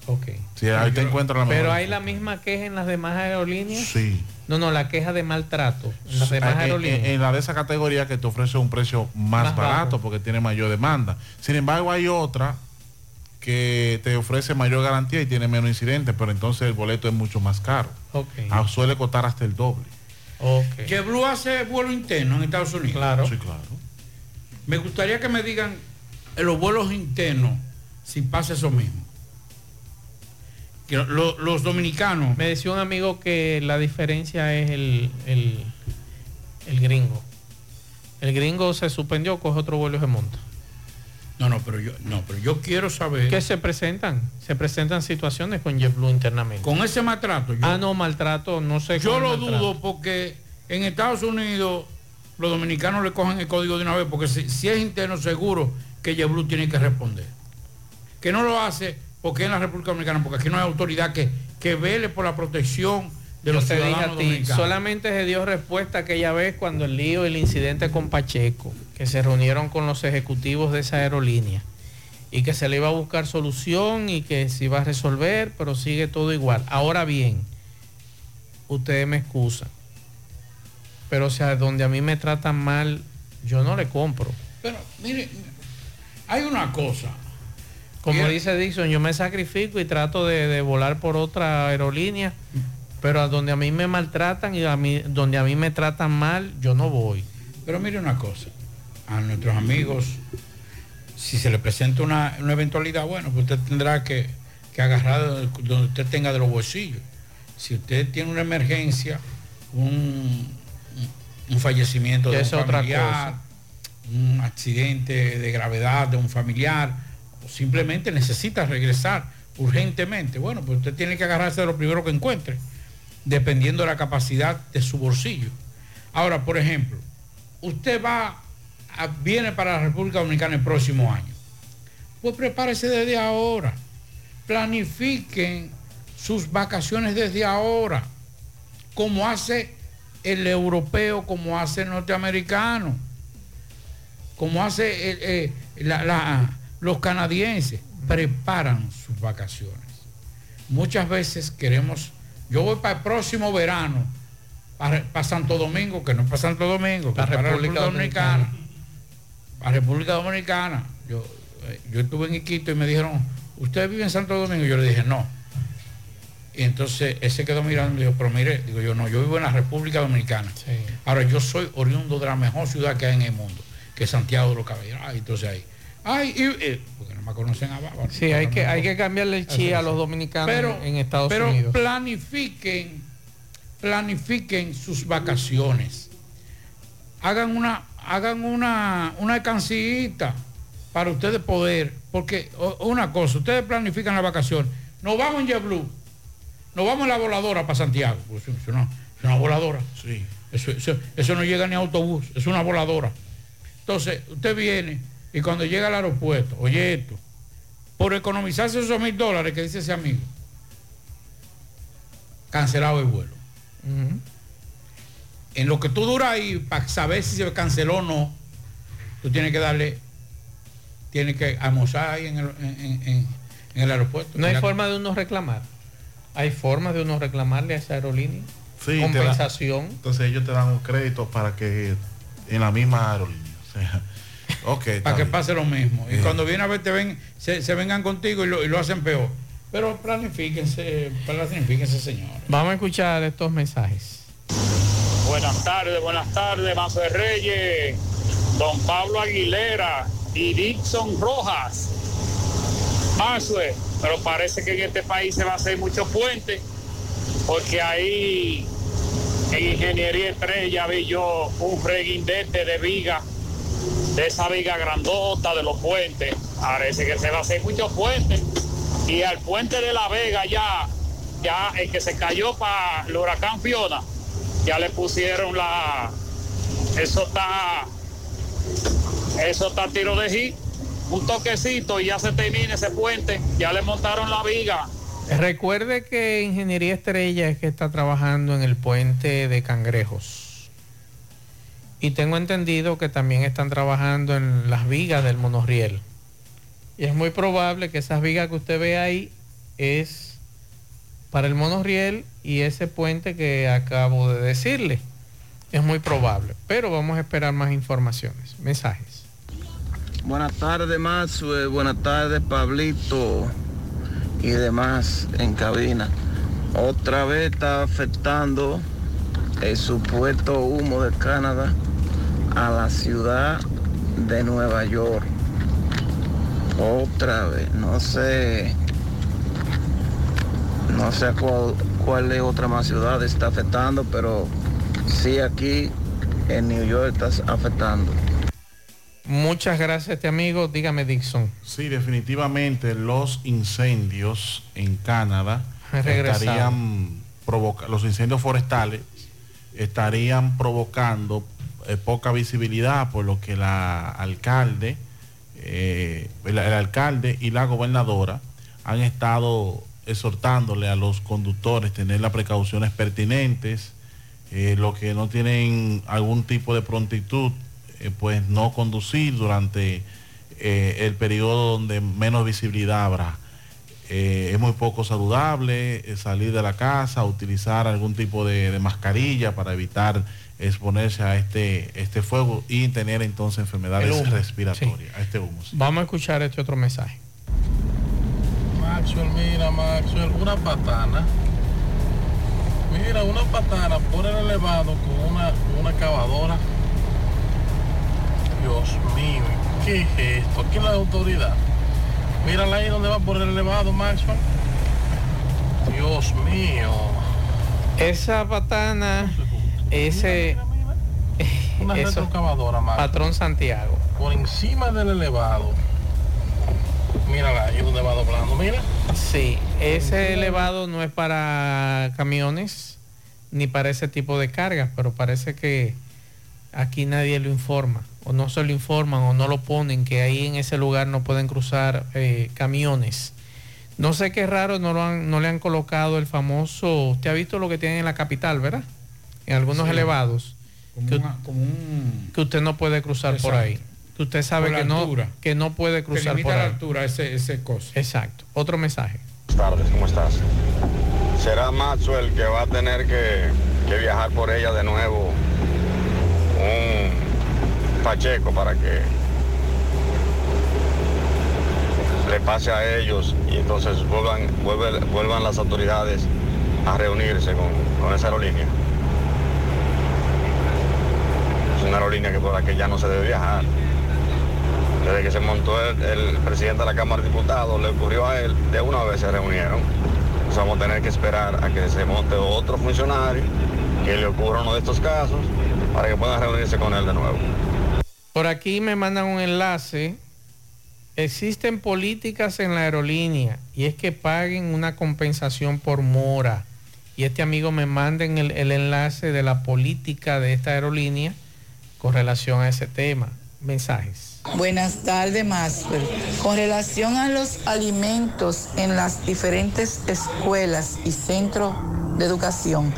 Ok. Sí, ahí te encuentras la Pero mejor. hay la misma queja en las demás aerolíneas. Sí. No, no, la queja de maltrato en las demás En- en, aerolíneas. en la de esa categoría que te ofrece un precio más, Más barato bajo. porque tiene mayor demanda. Sin embargo, hay otra que te ofrece mayor garantía y tiene menos incidentes, pero entonces el boleto es mucho más caro. Ok. Ah, suele costar hasta el doble. Ok. JetBlue hace vuelo interno en Estados Unidos. Claro. Sí, claro. Me gustaría que me digan en los vuelos internos si pasa eso mismo. Que lo- los dominicanos. Me decía un amigo que la diferencia es el, el, el gringo. El gringo se suspendió, coge otro vuelo y se monta. No, no, pero yo, no, pero yo quiero saber. ¿Qué se presentan? Se presentan situaciones con JetBlue internamente. Con ese maltrato. Yo, ah, no, maltrato, no sé. yo lo maltrato. dudo porque en Estados Unidos los dominicanos le cogen el código de una vez, porque si, si es interno seguro que JetBlue tiene que responder. Que no lo hace porque en la República Dominicana, porque aquí no hay autoridad que, que vele por la protección de Yo los te dije ciudadanos a ti, dominicanos. solamente se dio respuesta aquella vez cuando el lío, el incidente con Pacheco, que se reunieron con los ejecutivos de esa aerolínea y que se le iba a buscar solución y que se iba a resolver, pero sigue todo igual. Ahora bien, ustedes me excusan, pero o sea, donde a mí me tratan mal, yo no le compro. Pero mire, hay una cosa. Como dice Dixon, yo me sacrifico y trato de, de volar por otra aerolínea, pero a donde a mí me maltratan y a mí, donde a mí me tratan mal, yo no voy. Pero mire una cosa, a nuestros amigos, si se le presenta una, una eventualidad, bueno, pues usted tendrá que, que agarrar de donde usted tenga de los bolsillos. Si usted tiene una emergencia, un, un fallecimiento de un es otra familiar, cosa. Un accidente de gravedad de un familiar, o simplemente necesita regresar urgentemente, bueno, pues usted tiene que agarrarse de lo primero que encuentre, dependiendo de la capacidad de su bolsillo. Ahora, por ejemplo, usted va, a- viene para la República Dominicana el próximo año. Pues prepárese desde ahora. Planifiquen sus vacaciones desde ahora, como hace el europeo, como hace el norteamericano, como hace eh, la- la- los canadienses. Preparan sus vacaciones. Muchas veces queremos, yo voy para el próximo verano, para, para Santo Domingo, que no es para Santo Domingo, para República República Dominicana. Para República Dominicana. Yo, eh, yo estuve en Iquito y me dijeron, ¿usted vive en Santo Domingo? Yo le dije, no. Y entonces él se quedó mirando y me dijo, pero mire, digo yo, no, yo vivo en la República Dominicana. Ahora yo soy oriundo de la mejor ciudad que hay en el mundo, que Santiago de los Caballeros. Ay, entonces ahí. Ay, y, eh, porque no me conocen a. Sí, hay que, hay que cambiarle el chi a los dominicanos Pero- en Estados pero Unidos. planifiquen, planifiquen sus vacaciones. Hagan una, hagan una, una alcancita para ustedes poder, porque una cosa, ustedes planifican la vacación, nos vamos en JetBlue, nos vamos en la voladora para Santiago, pues eso, eso no, es una voladora. Sí. Eso, eso, eso no llega ni a autobús, es una voladora. Entonces, usted viene y cuando llega al aeropuerto, oye esto, por economizarse esos mil dólares que dice ese amigo, cancelado el vuelo. En lo que tú duras ahí, para saber si se canceló o no, tú tienes que darle, tienes que almorzar ahí en el, en- en- en el aeropuerto. No hay forma de uno reclamar. Hay formas de uno reclamarle a esa aerolínea. Sí, te da- Compensación. entonces ellos te dan un crédito para que en la misma aerolínea. O sea, ok. está para que bien. pase lo mismo. Y Bien. cuando viene a ver, te ven, se, se vengan contigo y lo, y lo hacen peor. Pero planifíquense, planifíquense, señores. Vamos a escuchar estos mensajes. Buenas tardes, buenas tardes, Mazo de Reyes, don Pablo Aguilera y Dixon Rojas. Mazue, pero parece que en este país se va a hacer mucho puente, porque ahí en Ingeniería Estrella vi yo un reguindete de viga, de esa viga grandota de los puentes. Parece que se va a hacer mucho puente. Y al puente de La Vega ya, ya el que se cayó para el huracán Fiona, ya le pusieron la eso está eso está tiro de hit un toquecito y ya se termina ese puente ya le montaron la viga Recuerde que Ingeniería Estrella es que está trabajando en el puente de Cangrejos. Y tengo entendido que también están trabajando en las vigas del monorriel. Y es muy probable que esas vigas que usted ve ahí es para el monorriel y ese puente que acabo de decirle. Es muy probable, pero vamos a esperar más informaciones. Mensajes. Buenas tardes, Maxwell. Buenas tardes, Pablito y demás en cabina. Otra vez está afectando el supuesto humo de Canadá a la ciudad de Nueva York. Otra vez, no sé, no sé cuál, cuál es otra más ciudad está afectando, pero sí aquí en New York está afectando. Muchas gracias, este amigo. Dígame, Dixon. Sí, definitivamente los incendios en Canadá estarían los incendios forestales estarían provocando eh, poca visibilidad por lo que la alcalde, eh, el, alcalde y la gobernadora han estado exhortándole a los conductores tener las precauciones pertinentes, eh, los que no tienen algún tipo de prontitud, eh, pues no conducir durante el periodo donde menos visibilidad habrá. Es muy poco saludable salir de la casa, utilizar algún tipo de mascarilla para evitar exponerse a este, este fuego y tener entonces enfermedades respiratorias, a este humo. sí. Vamos a escuchar este otro mensaje. Maxwell, mira, Maxwell, una patana. Mira, una patana por el elevado con una, una cavadora. Dios mío, ¿qué es esto? ¿Quién es la autoridad? Mírala ahí donde va por el elevado, Maxwell. Dios mío. Esa patana, ese... Una eso, retrocavadora. Patrón Santiago. Por encima del elevado. Mírala ahí donde va doblando, mira. Sí, ese elevado no es para camiones ni para ese tipo de cargas, pero parece que aquí nadie lo informa, o no se lo informan, o no lo ponen, que ahí en ese lugar no pueden cruzar eh, camiones. No sé qué raro, no, lo han, no le han colocado el famoso, usted ha visto lo que tienen en la capital, ¿verdad? En algunos Sí. elevados, Como, que, una- como un... que usted no puede cruzar por ahí. Que usted sabe Por la que no, altura. que no puede cruzar por la ahí. altura ese, ese cosa. Exacto. Otro mensaje. Buenas tardes, ¿cómo estás? Será Maxwell que va a tener que, que viajar por ella de nuevo un Pacheco para que le pase a ellos y entonces vuelvan, vuelvan las autoridades a reunirse con, con esa aerolínea. Una aerolínea que por la que ya no se debe viajar. Desde que se montó el, presidente de la Cámara de Diputados, le ocurrió a él, de una vez se reunieron. Entonces vamos a tener que esperar a que se monte otro funcionario, que le ocurra uno de estos casos, para que puedan reunirse con él de nuevo. Por aquí me mandan un enlace. Existen políticas en la aerolínea y es que paguen una compensación por mora. Y este amigo me manda el, el enlace de la política de esta aerolínea con relación a ese tema. Mensajes. Buenas tardes, Maxwell. Con relación a los alimentos en las diferentes escuelas y centros de educación,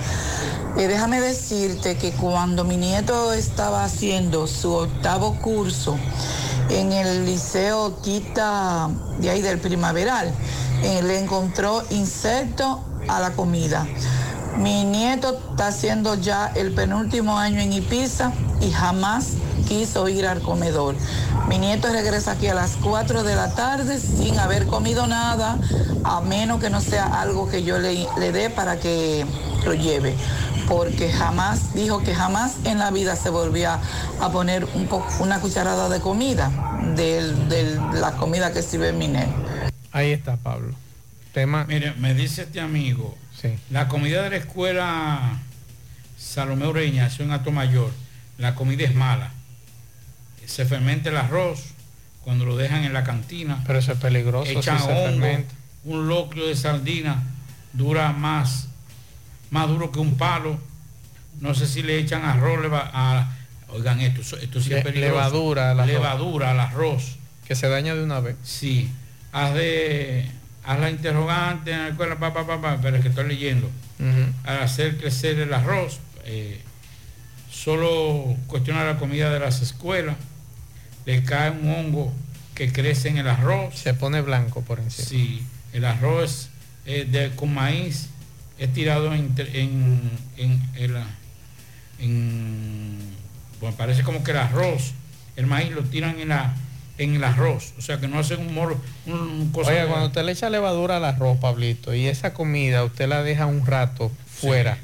eh, déjame decirte que cuando mi nieto estaba haciendo su octavo curso en el liceo Quita de ahí del primaveral, eh, le encontró insecto a la comida. Mi nieto está haciendo ya el penúltimo año en Ipiza y jamás quiso ir al comedor. Mi nieto regresa aquí a las 4 de la tarde sin haber comido nada, a menos que no sea algo que yo le, le dé para que lo lleve. Porque jamás, dijo que jamás en la vida se volvía a poner un po- una cucharada de comida de la comida que sirve mi nene. Ahí está, Pablo. Tema. Mire, me dice este amigo, la comida de la escuela Salomé Ureña, eso en Alto Mayor, la comida es mala. Se fermenta el arroz cuando lo dejan en la cantina. Pero eso es peligroso si Echan se hongo, fermenta. un locrio de sardina dura más, más duro que un palo. No sé si le echan arroz, leva- a, oigan esto, esto sí Le- es peligroso. levadura al arroz. Levadura al arroz. Que se daña de una vez. Sí. Haz de, haz la interrogante en la escuela, pa, pa, pa, pa, pero es que estoy leyendo. Ujú. Al hacer crecer el arroz, eh, solo cuestiona la comida de las escuelas, le cae un hongo que crece en el arroz. Se pone blanco por encima. Sí, el arroz eh, de, con maíz es tirado en, en, en, el- en- bueno, parece como que el arroz, el maíz lo tiran en la en el arroz, o sea que no hacen un moro, un, un cosa Oiga, de- cuando usted le echa levadura al arroz, Pablito, y esa comida usted la deja un rato fuera,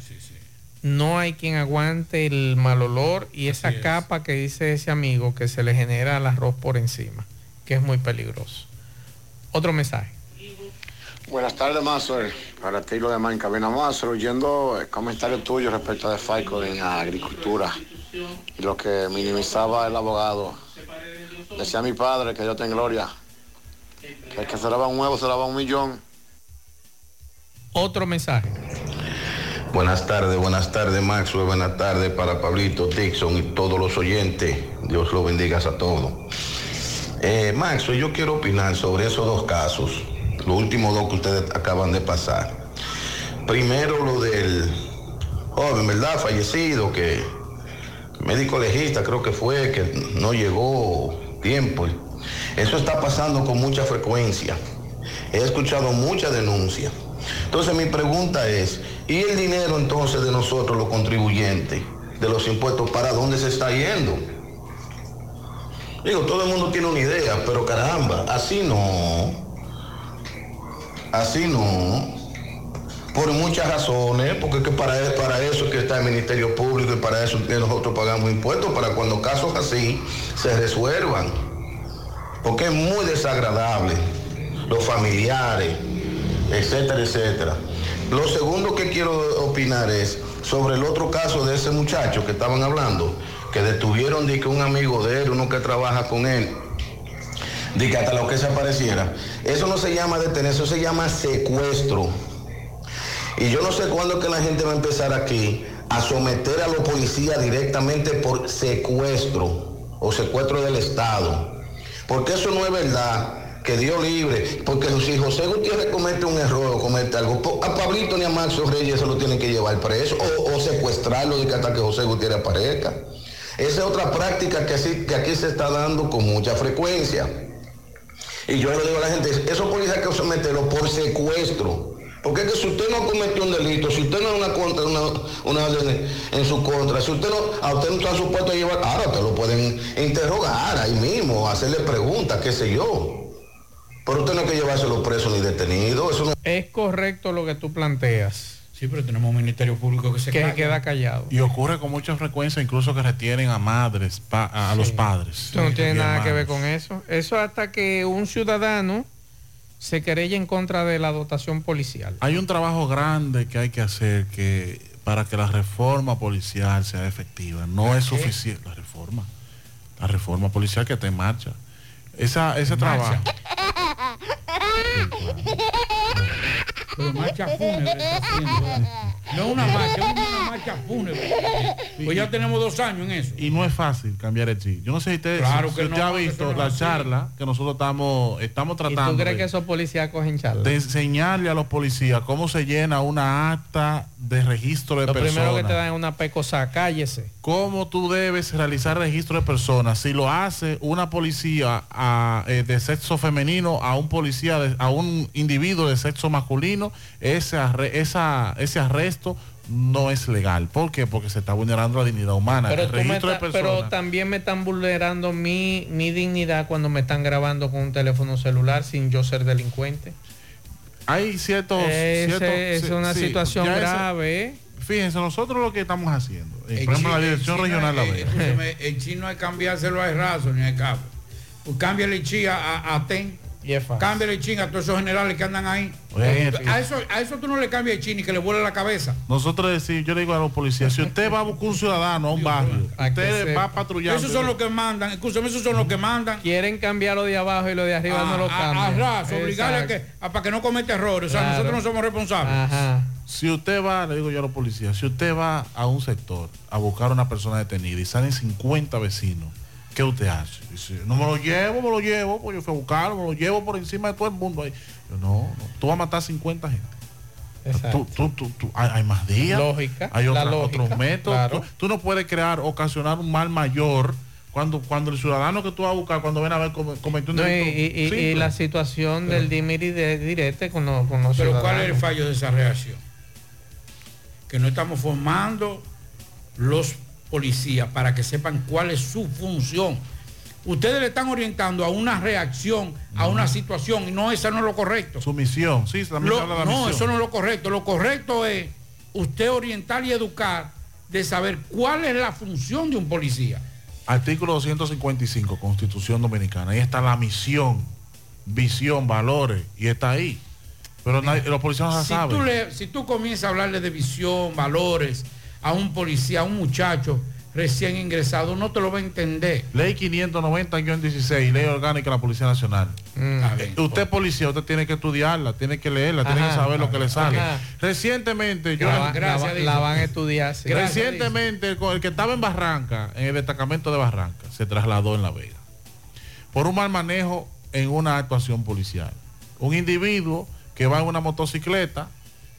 no hay quien aguante el mal olor y esa es. capa que dice ese amigo que se le genera al arroz por encima, que es muy peligroso. Otro mensaje. Buenas tardes, Master. Para ti lo demás en cabina Master, oyendo el comentario tuyo respecto de FICO en agricultura y lo que minimizaba el abogado. Decía mi padre, que Dios tenga gloria, que el que se lava un huevo se lava un millón. Otro mensaje. Buenas tardes, buenas tardes Maxwell, buenas tardes para Pablito, Dixon y todos los oyentes. Dios lo bendiga a todos. Eh, Maxwell, yo quiero opinar sobre esos dos casos, los últimos dos que ustedes acaban de pasar. Primero lo del joven, ¿verdad? Fallecido, que médico legista creo que fue, que no llegó tiempo. Eso está pasando con mucha frecuencia. He escuchado muchas denuncias. Entonces mi pregunta es, ¿y el dinero entonces de nosotros los contribuyentes, de los impuestos, para dónde se está yendo? Digo, todo el mundo tiene una idea, pero caramba, así no. Así no. Por muchas razones, porque que para, eso es que está el Ministerio Público y para eso nosotros pagamos impuestos, para cuando casos así se resuelvan. Porque es muy desagradable. Los familiares, etcétera, etcétera. Lo segundo que quiero opinar es sobre el otro caso de ese muchacho que estaban hablando, que detuvieron de que un amigo de él, uno que trabaja con él, de que hasta lo que se apareciera. Eso no se llama detener, eso se llama secuestro. Y yo no sé cuándo es que la gente va a empezar aquí a someter a los policías directamente por secuestro o secuestro del Estado. Porque eso no es verdad. Que Dios libre. Porque si José Gutiérrez comete un error o comete algo, a Pablito ni a Maxo Reyes se lo tienen que llevar preso o, o secuestrarlo de hasta que José Gutiérrez aparezca. Esa es otra práctica que, así, que aquí se está dando con mucha frecuencia. Y yo le digo a la gente, esos policías que someterlos por secuestro. Porque es que si usted no cometió un delito, si usted no es una contra, una, una orden en su contra, si usted no, a usted no está supuesto a llevar, ahora te lo pueden interrogar ahí mismo, hacerle preguntas, qué sé yo. Pero usted no hay que llevárselo preso ni detenido, eso no Es correcto lo que tú planteas. Sí, pero tenemos un Ministerio Público que se que calla. queda callado. Y ocurre con mucha frecuencia incluso que retienen a madres, pa- a, a los padres. Eso no tiene nada que ver con eso. Eso hasta que un ciudadano se querella en contra de la dotación policial. Hay un trabajo grande que hay que hacer que para que la reforma policial sea efectiva. No es suficiente. La reforma. La reforma policial que está en marcha. Esa, ese En trabajo. marcha. Pero marcha fúnebre está haciendo. No es una marcha, es una marcha fúnebre. Pues ya tenemos dos años en eso. Y no es fácil cambiar el chip. Yo no sé si usted, Claro si que usted no, ha visto la charla que nosotros estamos, estamos ¿Y tratando tú crees de- que esos policías cogen charla? de enseñarle a los policías cómo se llena una acta de registro de Lo personas. primero que te dan es una pecosa, cállese. cómo tú debes realizar registro de personas. Si lo hace una policía a, eh, de sexo femenino a un policía, de- a un individuo de sexo masculino, ese, arre- esa, ese arresto no es legal. ¿Por qué? Porque se está vulnerando la dignidad humana. Pero, El registro de estás- personas. pero también me están vulnerando mi, mi dignidad cuando me están grabando con un teléfono celular sin yo ser delincuente. Hay ciertos... Ese ciertos- es una sí, situación ese- grave. ¿eh? Fíjense, nosotros lo que estamos haciendo, eh, El por ejemplo, la chino- el Dirección Regional La Vega. El chino es cambiárselo a raso ni a cabo. Pues cámbiale el chi a, a, a ten. Cámbiale el chin a todos esos generales que andan ahí. Oye, a, eso, a eso tú no le cambias el chin y que le vuele la cabeza. Nosotros decimos, yo le digo a los policías, si usted va a buscar un ciudadano a un barrio, usted va a patrullar. Esos son los que mandan, escúchame, esos son los que mandan. Quieren cambiar lo de abajo y lo de arriba no lo a, a cambian. raso, obligarle a que, a- para que no cometa errores. O sea, Claro. nosotros no somos responsables. Si usted va, le digo yo a los policías, si usted va a un sector a buscar a una persona detenida y salen 50 vecinos, ¿qué usted hace? Dice, no me lo llevo, me lo llevo, pues yo fui a buscarlo, me lo llevo por encima de todo el mundo ahí. Yo, no, no, tú vas a matar 50 gente. Tú, tú, tú, tú- hay, hay más días. Lógica, Hay la otra- lógica, otros métodos. claro. Tú, tú no puedes crear, ocasionar un mal mayor Cuando, cuando el ciudadano que tú vas a buscar, cuando ven a ver come- cometió un No, y, delito y- y- y simple. la situación del dimir y de direte con los, con los Pero ¿cuál es el fallo de esa reacción? Que no estamos formando los policías para que sepan cuál es su función. Ustedes le están orientando a una reacción, a una situación, y no, esa no es lo correcto. Su misión, sí, también Lo- habla de la no, misión. eso no es lo correcto. Lo correcto es usted orientar y educar de saber cuál es la función de un policía. Artículo 255, Constitución Dominicana. Ahí está la misión, visión, valores, y está ahí. Pero nadie- los policías no la Si saben. tú, le- si tú comienzas a hablarle de visión, valores a un policía, a un muchacho recién ingresado, no te lo va a entender. Ley 590-16, Ley Orgánica de la Policía Nacional. Eh, Usted es policía, usted tiene que estudiarla, tiene que leerla, tiene que saber lo que le sale. Ajá. Recientemente, yo... La, va- la va- la van a estudiar. sí. Recientemente, el, el que estaba en Barranca, en el destacamento de Barranca, se trasladó en La Vega. Por un mal manejo en una actuación policial. Un individuo que va en una motocicleta,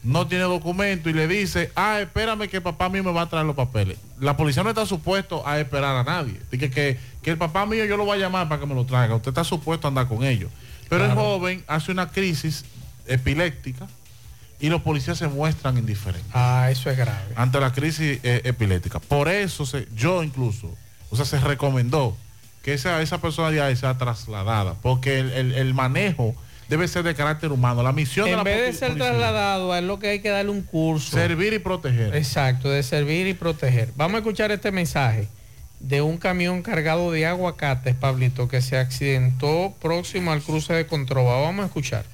no tiene documento y le dice, ah, espérame que papá mío me va a traer los papeles. La policía no está supuesto a esperar a nadie. Dice que, que el papá mío yo lo voy a llamar para que me lo traiga. Usted está supuesto a andar con ellos. Pero el joven hace una crisis epiléptica y los policías se muestran indiferentes Ah, eso es grave. ante la crisis eh, epiléptica. Por eso se, yo incluso, o sea, se recomendó que esa, esa persona ya sea trasladada, porque el, el- el manejo debe ser de carácter humano. La misión de En la vez de ser policía, trasladado, a él lo que hay que darle un curso. servir y proteger. Exacto, de servir y proteger. Vamos a escuchar este mensaje de un camión cargado de aguacates, Pablito, que se accidentó próximo al cruce de Controva. Vamos a escuchar.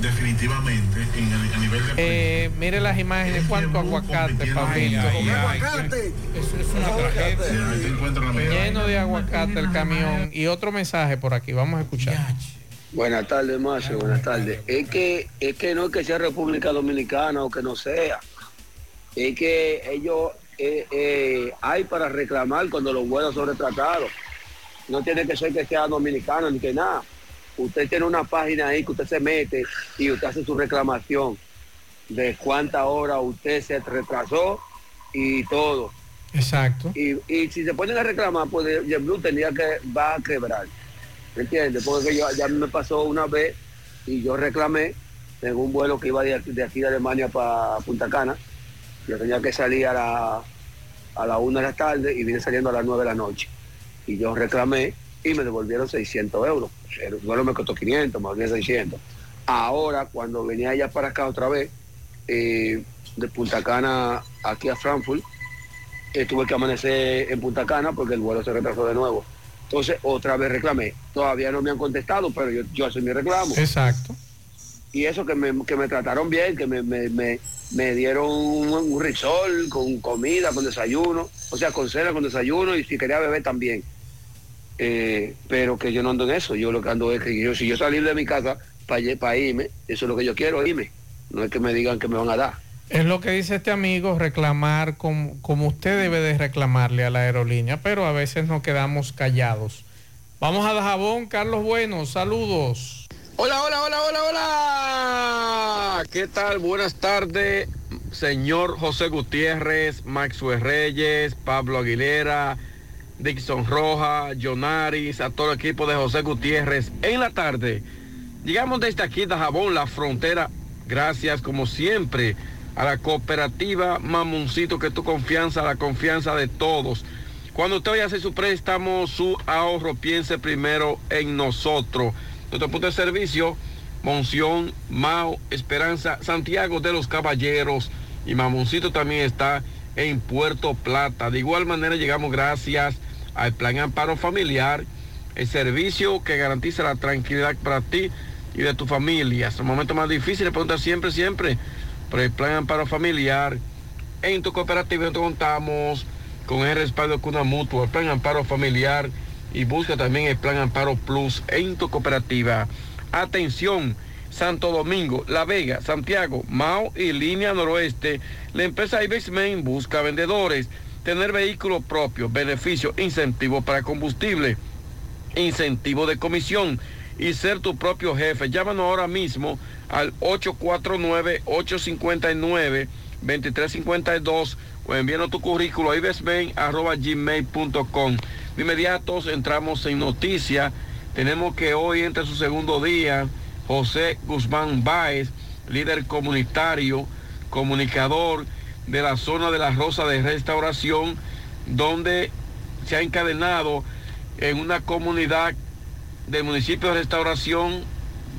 definitivamente en el, a nivel de Eh, mire las imágenes, cuánto aguacate, Pablito. Eso es una tragedia. Lleno de aguacate el camión. Y otro mensaje por aquí, vamos a escuchar. Buenas tardes, Macho, buenas tardes. Es que, es que no es que sea República Dominicana o que no sea. Es que ellos eh, eh, hay para reclamar cuando los vuelos son retratados. No tiene que ser que sea dominicano ni que nada. Usted tiene una página ahí que usted se mete y usted hace su reclamación de cuánta hora usted se retrasó y todo. Exacto. Y, y si se ponen a reclamar, pues JetBlue tendría que va a quebrar. ¿Me entiendes? Porque yo, ya me pasó una vez y yo reclamé en un vuelo que iba de, aquí- de Alemania para Punta Cana. Yo tenía que salir a la, a la una de la tarde y vine saliendo a las nueve de la noche. Y yo reclamé y me devolvieron 600 euros. El vuelo me costó 500, más bien 600. Ahora, cuando venía allá para acá otra vez, eh, de Punta Cana aquí a Frankfurt, eh, tuve que amanecer en Punta Cana porque el vuelo se retrasó de nuevo. Entonces, otra vez reclamé. Todavía no me han contestado, pero yo, yo hice mi reclamo. Exacto. Y eso que me, que me trataron bien, que me, me, me- me dieron un, un risol con comida, con desayuno, o sea, con cena, con desayuno y si quería beber también. Eh, pero que yo no ando en eso. Yo lo que ando es que yo, si yo salir de mi casa para irme, eso es lo que yo quiero, irme. No es que me digan que me van a dar. Es lo que dice este amigo, reclamar como, usted debe de reclamarle a la aerolínea, pero a veces nos quedamos callados. Vamos a Dajabón, Carlos Bueno, saludos. Hola, hola, hola, hola, hola. ¿Qué tal? Buenas tardes, señor José Gutiérrez, Maxwell Reyes, Pablo Aguilera, Dixon Roja, Jonaris, a todo el equipo de José Gutiérrez. En la tarde, llegamos desde aquí, Dajabón, la frontera. Gracias, como siempre, a la cooperativa Mamoncito, que tu confianza, la confianza de todos. Cuando usted vaya a hacer su préstamo, su ahorro, piense primero en nosotros. Nuestro punto de servicio, Monción, Mao, Esperanza, Santiago de los Caballeros y Mamoncito también está en Puerto Plata. De igual manera llegamos gracias al Plan Amparo Familiar, el servicio que garantiza la tranquilidad para ti y de tu familia. Es el momento más difícil, preguntar siempre, siempre por el Plan Amparo Familiar. En tu cooperativa nosotros contamos con el respaldo de Cuna Mutua, el Plan Amparo Familiar y busca también el Plan Amparo Plus en tu cooperativa. Atención, Santo Domingo, La Vega, Santiago, Mao y Línea Noroeste. La empresa Ibexmen busca vendedores, tener vehículo propio, beneficio, incentivo para combustible, incentivo de comisión y ser tu propio jefe. Llámanos ahora mismo al 849-859-2352 o envíanos tu currículo a ibesben.gmail.com. De inmediato entramos en noticias. Tenemos que hoy entre su segundo día, José Guzmán Báez, líder comunitario, comunicador de la zona de la Rosa de Restauración, donde se ha encadenado en una comunidad del municipio de Restauración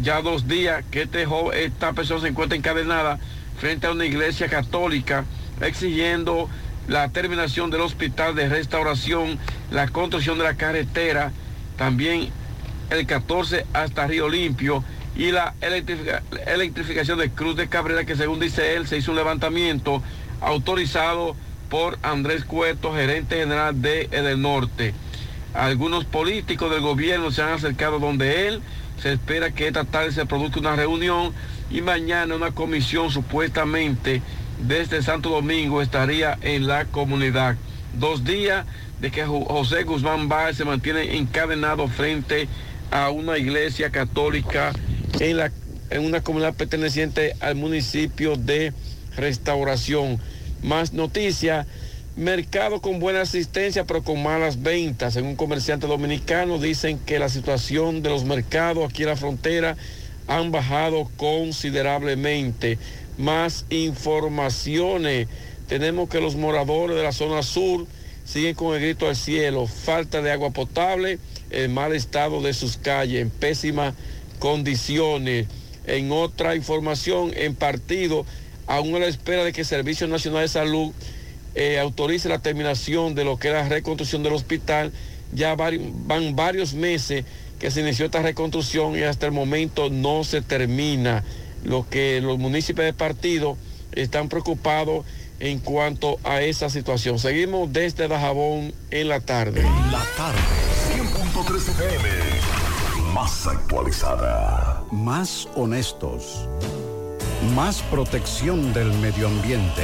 ya dos días que este esta persona se encuentra encadenada frente a una iglesia católica exigiendo la terminación del hospital de restauración, la construcción de la carretera, también el 14 hasta Río Limpio y la electrificación de Cruz de Cabrera, que según dice él, se hizo un levantamiento autorizado por Andrés Cueto, gerente general de El Norte. Algunos políticos del gobierno se han acercado donde él. Se espera que esta tarde se produzca una reunión y mañana una comisión supuestamente desde Santo Domingo estaría en la comunidad. Dos días de que José Guzmán Báez se mantiene encadenado frente a una iglesia católica en, la, en una comunidad perteneciente al municipio de Restauración. Más noticias. Mercado con buena asistencia pero con malas ventas. Según comerciantes dominicanos dicen que la situación de los mercados aquí en la frontera han bajado considerablemente. Más informaciones. Tenemos que los moradores de la zona sur siguen con el grito al cielo. Falta de agua potable, el mal estado de sus calles, en pésimas condiciones. En otra información, en partido, aún a la espera de que el Servicio Nacional de Salud eh, autorice la terminación de lo que era la reconstrucción del hospital. Ya van varios meses que se inició esta reconstrucción y hasta el momento no se termina. Lo que los municipios de partido están preocupados en cuanto a esa situación. Seguimos desde Dajabón en la tarde. La tarde, 100.3 FM, más actualizada. Más honestos. Más protección del medio ambiente.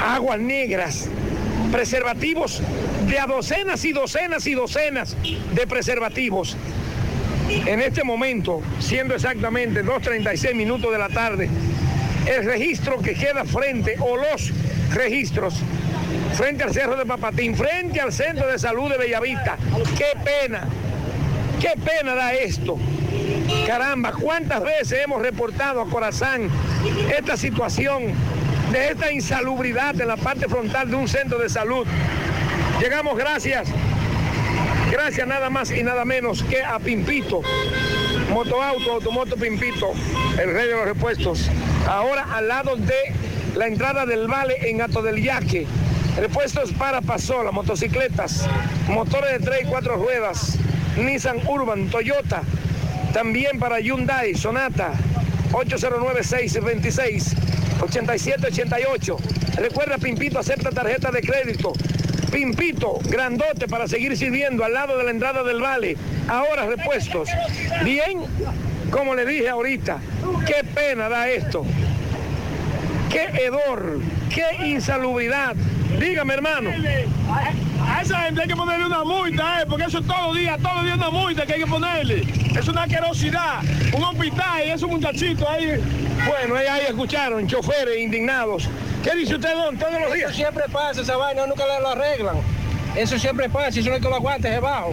aguas negras, preservativos de a docenas y docenas y docenas de preservativos. En este momento, siendo exactamente 2.36 minutos de la tarde, el registro que queda frente, o los registros, frente al Cerro de Papatín, frente al Centro de Salud de Bellavista. ¡Qué pena! Qué pena da esto. Caramba, ¿cuántas veces hemos reportado a Corazán esta situación de esta insalubridad en la parte frontal de un centro de salud? Llegamos gracias, gracias nada más y nada menos que a Pimpito, Motoauto, Automoto Pimpito, el rey de los repuestos. Ahora al lado de la entrada del Vale en Ato del Yaque. Repuestos para pasola, motocicletas, motores de tres y cuatro ruedas, Nissan Urban, Toyota, también para Hyundai, Sonata, 809-626-8788. Recuerda, Pimpito acepta tarjeta de crédito. Pimpito, grandote para seguir sirviendo al lado de la entrada del Vale. Ahora repuestos. Bien, como le dije ahorita, qué pena da esto. Qué hedor, qué insalubridad. Dígame, hermano. A esa gente hay que ponerle una multa, eh, porque eso es todo día, todo día una multa que hay que ponerle. Es una querosidad. Un hospital y esos muchachitos ahí. Bueno, ahí, ahí escucharon, choferes indignados ¿Qué dice usted, don, todos los días? Eso siempre pasa, esa vaina nunca lo arreglan. Eso siempre pasa, eso no hay que lo aguante debajo.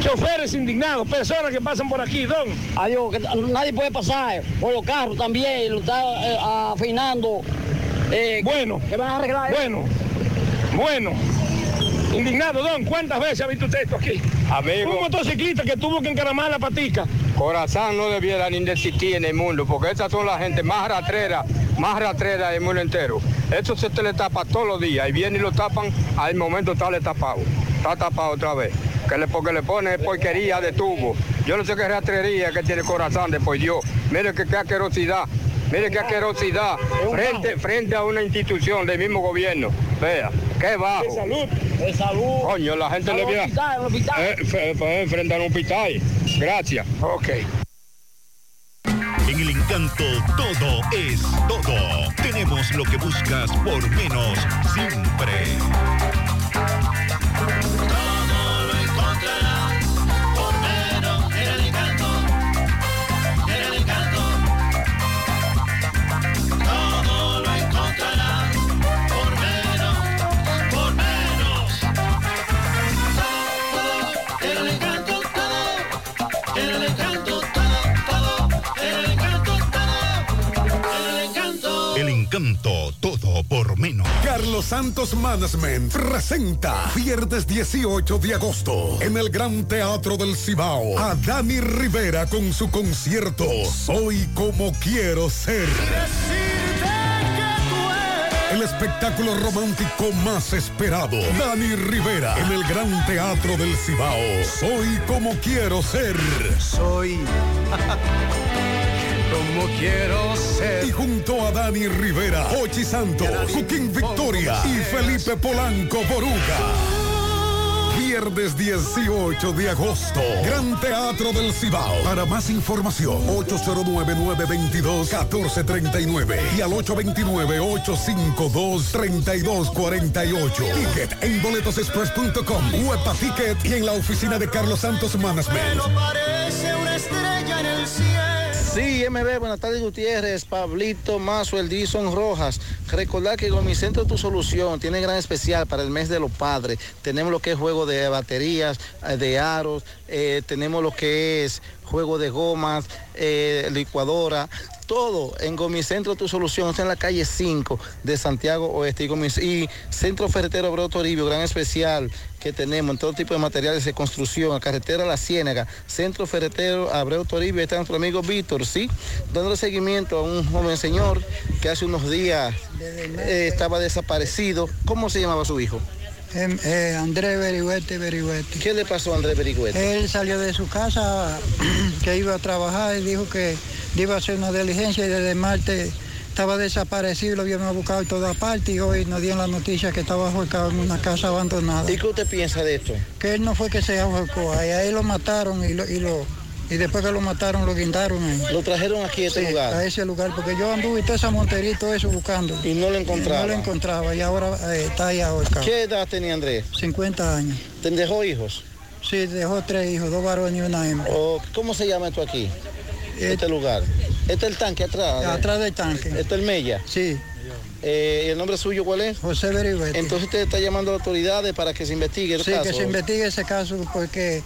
Choferes indignados, personas que pasan por aquí, don. Adiós, que nadie puede pasar por los carros también, lo está eh, afinando. Eh, bueno, que van a arreglar eso. Bueno, bueno. Indignado, don, ¿cuántas veces ha visto usted esto aquí? Amigo. Un motociclista que tuvo que encaramar la patica. Corazón no debiera ni de existir en el mundo, porque esas son las gente más ratrera, más ratrera del mundo entero. Eso se te le tapa todos los días y vienen y lo tapan, al momento está le tapado. Está tapado otra vez. Que le, porque le pone porquería de tubo. Yo no sé qué ratrería que tiene corazón después Dios. Mire que qué asquerosidad. Mire qué asquerosidad. Frente, frente a una institución del mismo gobierno. Vea, qué bajo. De salud. De salud. Coño, la gente Al le hospital. Eh, frente a un hospital. Gracias. Ok. En el encanto todo es todo. Tenemos lo que buscas por menos siempre. Santos Management presenta viernes 18 de agosto en el Gran Teatro del Cibao a Dani Rivera con su concierto Soy como quiero ser. El espectáculo romántico más esperado. Dani Rivera en el Gran Teatro del Cibao. Soy como quiero ser. Soy como quiero ser. Y junto a Dani Rivera, Ochi Santos, Joaquín Victoria y Felipe Polanco Boruga. Viernes 18 de agosto, Gran Teatro del Cibao. Para más información, 809-922-1439 y al 829-852-3248. Ticket en boletosexpress.com, Huepa Ticket y en la oficina de Carlos Santos Management. Parece una estrella en el cielo. Sí, MB, buenas tardes Gutiérrez, Pablito Mazo, el Dison Rojas. Recordar que Gomicentro Tu Solución tiene gran especial para el mes de los padres. Tenemos lo que es juego de baterías, eh, de aros, eh, tenemos lo que es juego de gomas, eh, licuadora, todo en Gomicentro Tu Solución. Está en la calle 5 de Santiago Oeste y, Gomis- y Centro Ferretero Abreu Toribio, gran especial que tenemos en todo tipo de materiales de construcción, a carretera La Ciénaga, Centro Ferretero Abreu Toribio, está nuestro amigo Víctor, ¿sí? Dándole seguimiento a un joven señor que hace unos días eh, estaba desaparecido. ¿Cómo se llamaba su hijo? Em, eh, Andrés Berigüete, Berigüete. ¿Qué le pasó a Andrés Berigüete? Él salió de su casa que iba a trabajar y dijo que iba a hacer una diligencia y desde martes estaba desaparecido, lo habíamos buscado en toda parte y hoy nos dieron la noticia que estaba ahorcado en una casa abandonada. ¿Y qué usted piensa de esto? Que él no fue que se ahorcó, ahí, ahí lo mataron y lo, y lo y después que lo mataron lo guindaron ahí. Lo trajeron aquí a este Sí, lugar. A ese lugar, porque yo anduve toda esa montería y todo eso buscando. Y no lo encontraba. no lo encontraba y ahora eh, está ahí ahorcado. ¿Qué edad tenía Andrés? 50 años. ¿Te dejó hijos? Sí, dejó tres hijos, dos varones y una hembra. Oh, ¿Cómo se llama esto aquí? Este lugar. Este es el tanque atrás. Atrás del tanque. Este es el Mella. Sí. Eh, ¿y ¿El nombre suyo cuál es? José Berigüete. Entonces usted está llamando a las autoridades para que se investigue el Sí, caso. que se investigue ese caso porque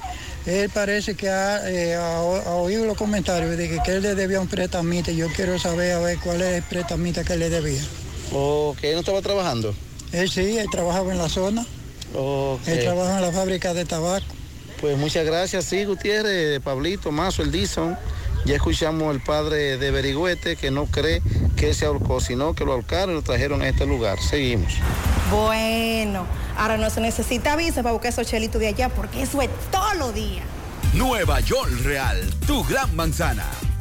él parece que ha, eh, ha o- ha oído los comentarios de que, que él le debía un prestamita. Yo quiero saber a ver cuál es el prestamita que él le debía. Ok, ¿no estaba trabajando? Él sí, él trabajaba en la zona. Él trabaja en la fábrica de tabaco. Pues muchas gracias, sí, Gutiérrez, Pablito, Mazo, el Dison. Ya escuchamos al padre de Berigüete que no cree que se ahorcó, sino que lo ahorcaron y lo trajeron a este lugar. Seguimos. Bueno, ahora no se necesita visa para buscar esos chelitos de allá porque eso es todos los días. Nueva York Real, tu gran manzana.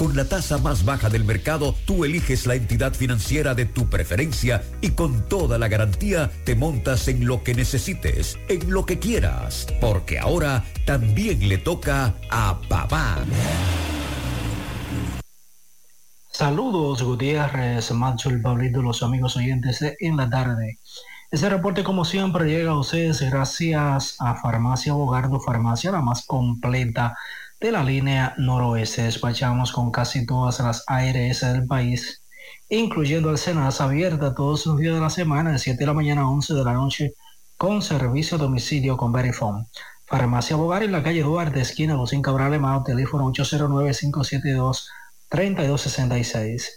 Con la tasa más baja del mercado, tú eliges la entidad financiera de tu preferencia y con toda la garantía te montas en lo que necesites, en lo que quieras, porque ahora también le toca a papá. Saludos Gutiérrez, Macho, el Pablito, los amigos oyentes En la Tarde. Este reporte como siempre llega a ustedes gracias a Farmacia Bogardo, farmacia la más completa de la línea noroeste. Despachamos con casi todas las ARS del país, incluyendo el Senas abierta todos los días de la semana, de 7 de la mañana a 11 de la noche, con servicio a domicilio con Verifone. Farmacia Bogar en la calle Duarte, esquina Lucín Cabral Emao, teléfono 809-572-3266.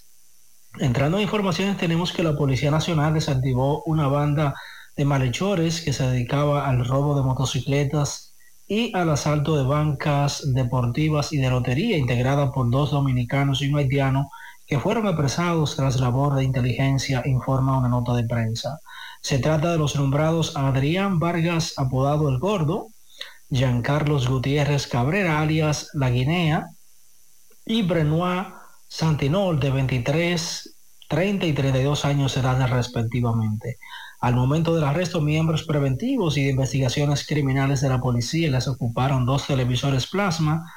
Entrando en informaciones, tenemos que la Policía Nacional desactivó una banda de malhechores que se dedicaba al robo de motocicletas y al asalto de bancas deportivas y de lotería integrada por dos dominicanos y un haitiano que fueron apresados tras labor de inteligencia, informa una nota de prensa. Se trata de los nombrados Adrián Vargas, apodado El Gordo, Giancarlos Gutiérrez Cabrera, alias La Guinea, y Brenois Santinol, de 23, 30 y 32 años de edad respectivamente. Al momento del arresto, miembros preventivos y de investigaciones criminales de la policía les ocuparon dos televisores plasma,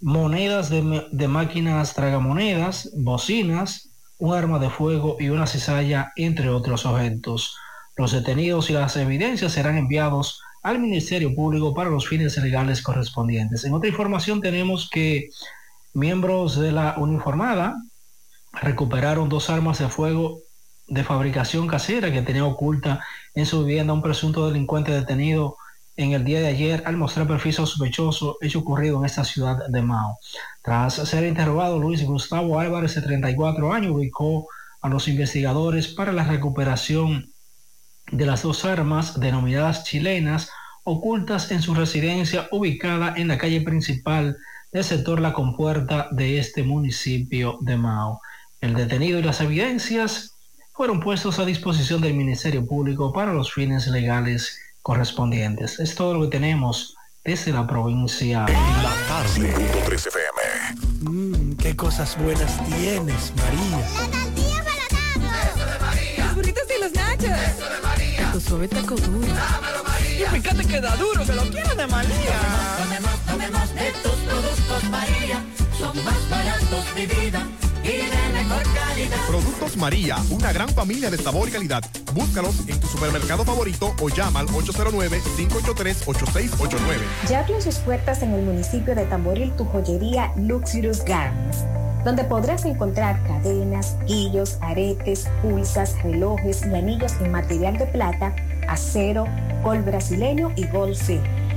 monedas de, de máquinas tragamonedas, bocinas, un arma de fuego y una cizalla, entre otros objetos. Los detenidos y las evidencias serán enviados al Ministerio Público para los fines legales correspondientes. En otra información tenemos que miembros de la uniformada recuperaron dos armas de fuego de fabricación casera que tenía oculta en su vivienda un presunto delincuente detenido en el día de ayer al mostrar perfil sospechoso hecho ocurrido en esta ciudad de Mao. Tras ser interrogado, Luis Gustavo Álvarez, de 34 años, ubicó a los investigadores para la recuperación de las dos armas denominadas chilenas ocultas en su residencia ubicada en la calle principal del sector La Compuerta de este municipio de Mao. El detenido y las evidencias fueron puestos a disposición del Ministerio Público para los fines legales correspondientes. Es todo lo que tenemos desde la provincia. La tarde. 13 FM. Mmm, qué cosas buenas tienes, María. La tortilla para Eso de María. Los burritos y los nachos. Eso de María. Tu suave taco duro. Dámelo, María. Y fíjate que da duro, que lo quiero de María. Tomemos, tomemos, tomemos de tus productos, María. Son más baratos, mi vida Productos María, una gran familia de sabor y calidad. Búscalos en tu supermercado favorito o llama al 809-583-8689. Ya abrió sus puertas en el municipio de Tamboril tu joyería Luxurious Garments, donde podrás encontrar cadenas, guillos, aretes, pulsas, relojes y anillos en material de plata, acero, gol brasileño y gol C.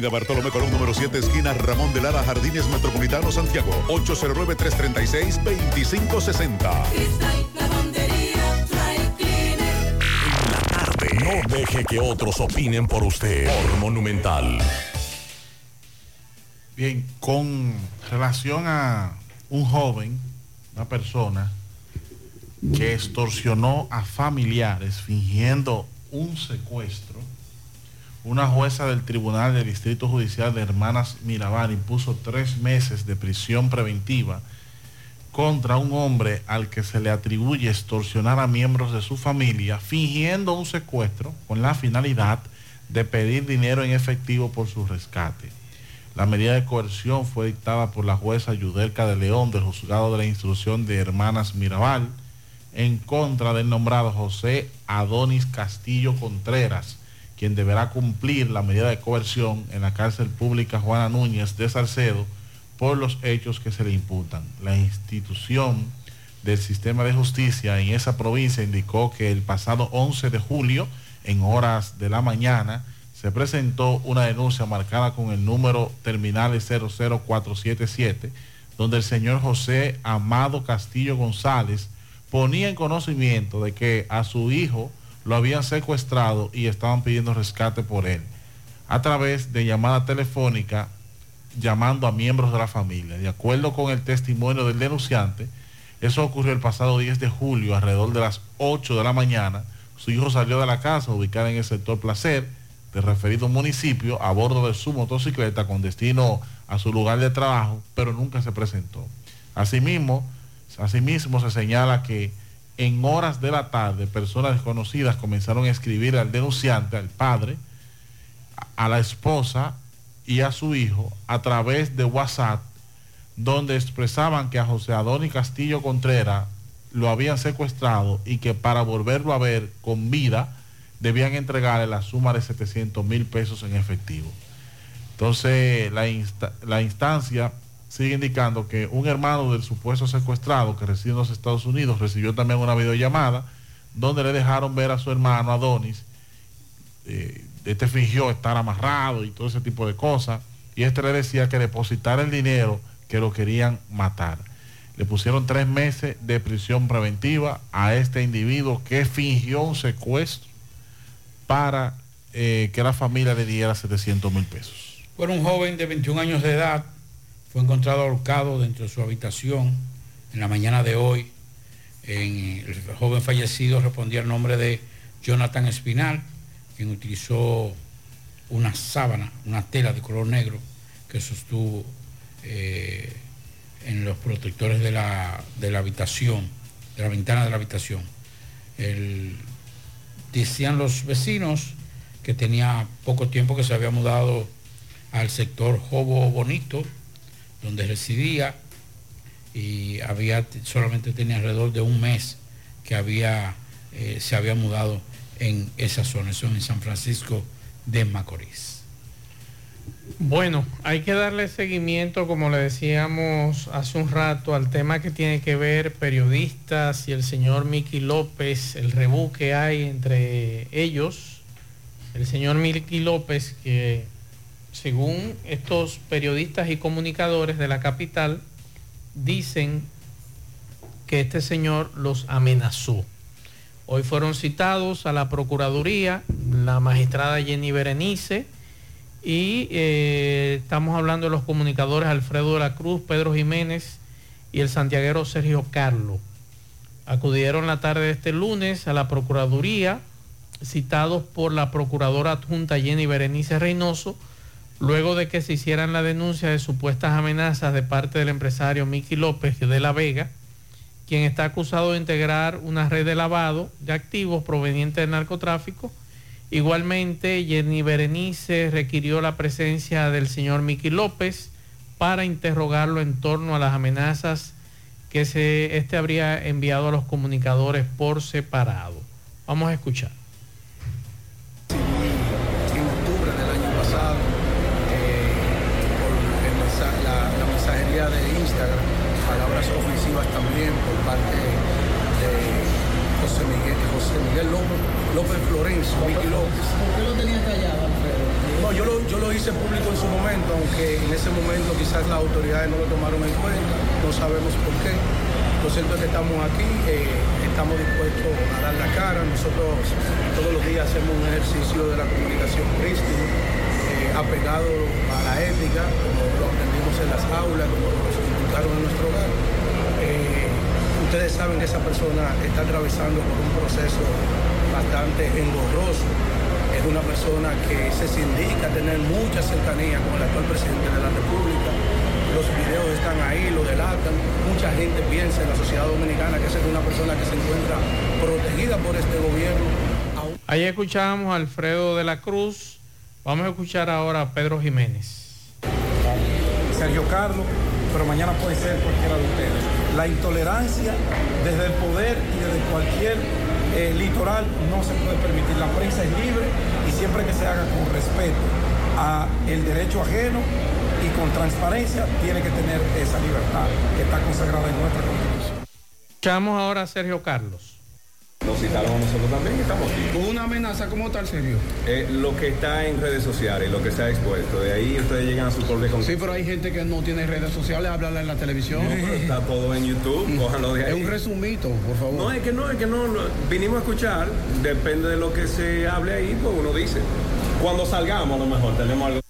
Avenida Bartolomé Colón, número 7, esquina Ramón de Lara, Jardines Metropolitano, Santiago. 809-336-2560. No deje que otros opinen por usted. Por Monumental. Bien, con relación a un joven, una persona que extorsionó a familiares fingiendo un secuestro, una jueza del Tribunal del Distrito Judicial de Hermanas Mirabal impuso tres meses de prisión preventiva contra un hombre al que se le atribuye extorsionar a miembros de su familia fingiendo un secuestro con la finalidad de pedir dinero en efectivo por su rescate. La medida de coerción fue dictada por la jueza Yudelca de León del juzgado de la instrucción de Hermanas Mirabal en contra del nombrado José Adonis Castillo Contreras, quien deberá cumplir la medida de coerción en la cárcel pública Juana Núñez de Salcedo por los hechos que se le imputan. La institución del sistema de justicia en esa provincia indicó que el pasado 11 de julio, en horas de la mañana, se presentó una denuncia marcada con el número terminales 00477, donde el señor José Amado Castillo González ponía en conocimiento de que a su hijo lo habían secuestrado y estaban pidiendo rescate por él, a través de llamada telefónica llamando a miembros de la familia. De acuerdo con el testimonio del denunciante, eso ocurrió el pasado 10 de julio, alrededor de las 8 de la mañana. Su hijo salió de la casa ubicada en el sector Placer del referido municipio a bordo de su motocicleta con destino a su lugar de trabajo, pero nunca se presentó. Asimismo, asimismo se señala que en horas de la tarde personas desconocidas comenzaron a escribir al denunciante, al padre, a la esposa y a su hijo a través de WhatsApp, donde expresaban que a José Adonis Castillo Contreras lo habían secuestrado y que para volverlo a ver con vida debían entregarle la suma de 700 mil pesos en efectivo. Entonces la instancia sigue indicando que un hermano del supuesto secuestrado que reside en los Estados Unidos recibió también una videollamada donde le dejaron ver a su hermano Adonis. Eh, este fingió estar amarrado y todo ese tipo de cosas. Y este le decía que depositara el dinero que lo querían matar. Le pusieron tres meses de prisión preventiva a este individuo que fingió un secuestro para eh, que la familia le diera 700 mil pesos. Bueno, un joven de 21 años de edad fue encontrado ahorcado dentro de su habitación en la mañana de hoy. El joven fallecido respondía al nombre de Jonathan Espinal, quien utilizó una sábana, una tela de color negro que sostuvo eh, en los protectores de la, de la habitación, de la ventana de la habitación. Decían los vecinos que tenía poco tiempo que se había mudado al sector Jobo Bonito, donde residía, y había, solamente tenía alrededor de un mes que había, eh, se había mudado en esa zona, eso en San Francisco de Macorís. Bueno, hay que darle seguimiento, como le decíamos hace un rato, al tema que tiene que ver periodistas y el señor Miki López, el rebú que hay entre ellos. El señor Miki López, que según estos periodistas y comunicadores de la capital, dicen que este señor los amenazó. Hoy fueron citados a la Procuraduría la magistrada Jenny Berenice y eh, estamos hablando de los comunicadores Alfredo de la Cruz, Pedro Jiménez y el santiaguero Sergio Carlo. Acudieron la tarde de este lunes a la Procuraduría, citados por la Procuradora Adjunta Jenny Berenice Reynoso, luego de que se hicieran la denuncia de supuestas amenazas de parte del empresario Miki López de La Vega, quien está acusado de integrar una red de lavado de activos provenientes del narcotráfico. Igualmente, Jenny Berenice requirió la presencia del señor Miki López para interrogarlo en torno a las amenazas que este habría enviado a los comunicadores por separado. Vamos a escuchar. Miguel, López, López Florencio, Miki López. ¿Por qué lo tenía callado, Alfredo? No, yo lo, yo lo hice público en su momento, aunque en ese momento quizás las autoridades no lo tomaron en cuenta, no sabemos por qué. Lo cierto es que estamos aquí, eh, estamos dispuestos a dar la cara. Nosotros todos los días hacemos un ejercicio de la comunicación prístina, eh, apegado a la ética, como lo aprendimos en las aulas, como nos inculcaron en nuestro hogar. Ustedes saben que esa persona está atravesando por un proceso bastante engorroso. Es una persona que se sindica tener mucha cercanía con el actual presidente de la República. Los videos están ahí, lo delatan. Mucha gente piensa en la sociedad dominicana que esa es una persona que se encuentra protegida por este gobierno. Ahí escuchábamos a Alfredo de la Cruz. Vamos a escuchar ahora a Pedro Jiménez. Sergio Carlos, pero mañana puede ser cualquiera de ustedes. La intolerancia desde el poder y desde cualquier eh, litoral no se puede permitir. La prensa es libre y siempre que se haga con respeto a el derecho ajeno y con transparencia tiene que tener esa libertad que está consagrada en nuestra Constitución. Escuchamos ahora a Sergio Carlos. Nos citaron a nosotros también y estamos aquí. Una amenaza como tal, serio. Eh, lo que está en redes sociales, lo que se ha expuesto, de ahí ustedes llegan a su propia Sí, conclusión. pero hay gente que no tiene redes sociales, háblala en la televisión. No, pero está todo en YouTube, cójanlo de ahí. Es un resumito, por favor. No, es que no, es que no, no, vinimos a escuchar, depende de lo que se hable ahí, pues uno dice. Cuando salgamos a lo mejor tenemos algo.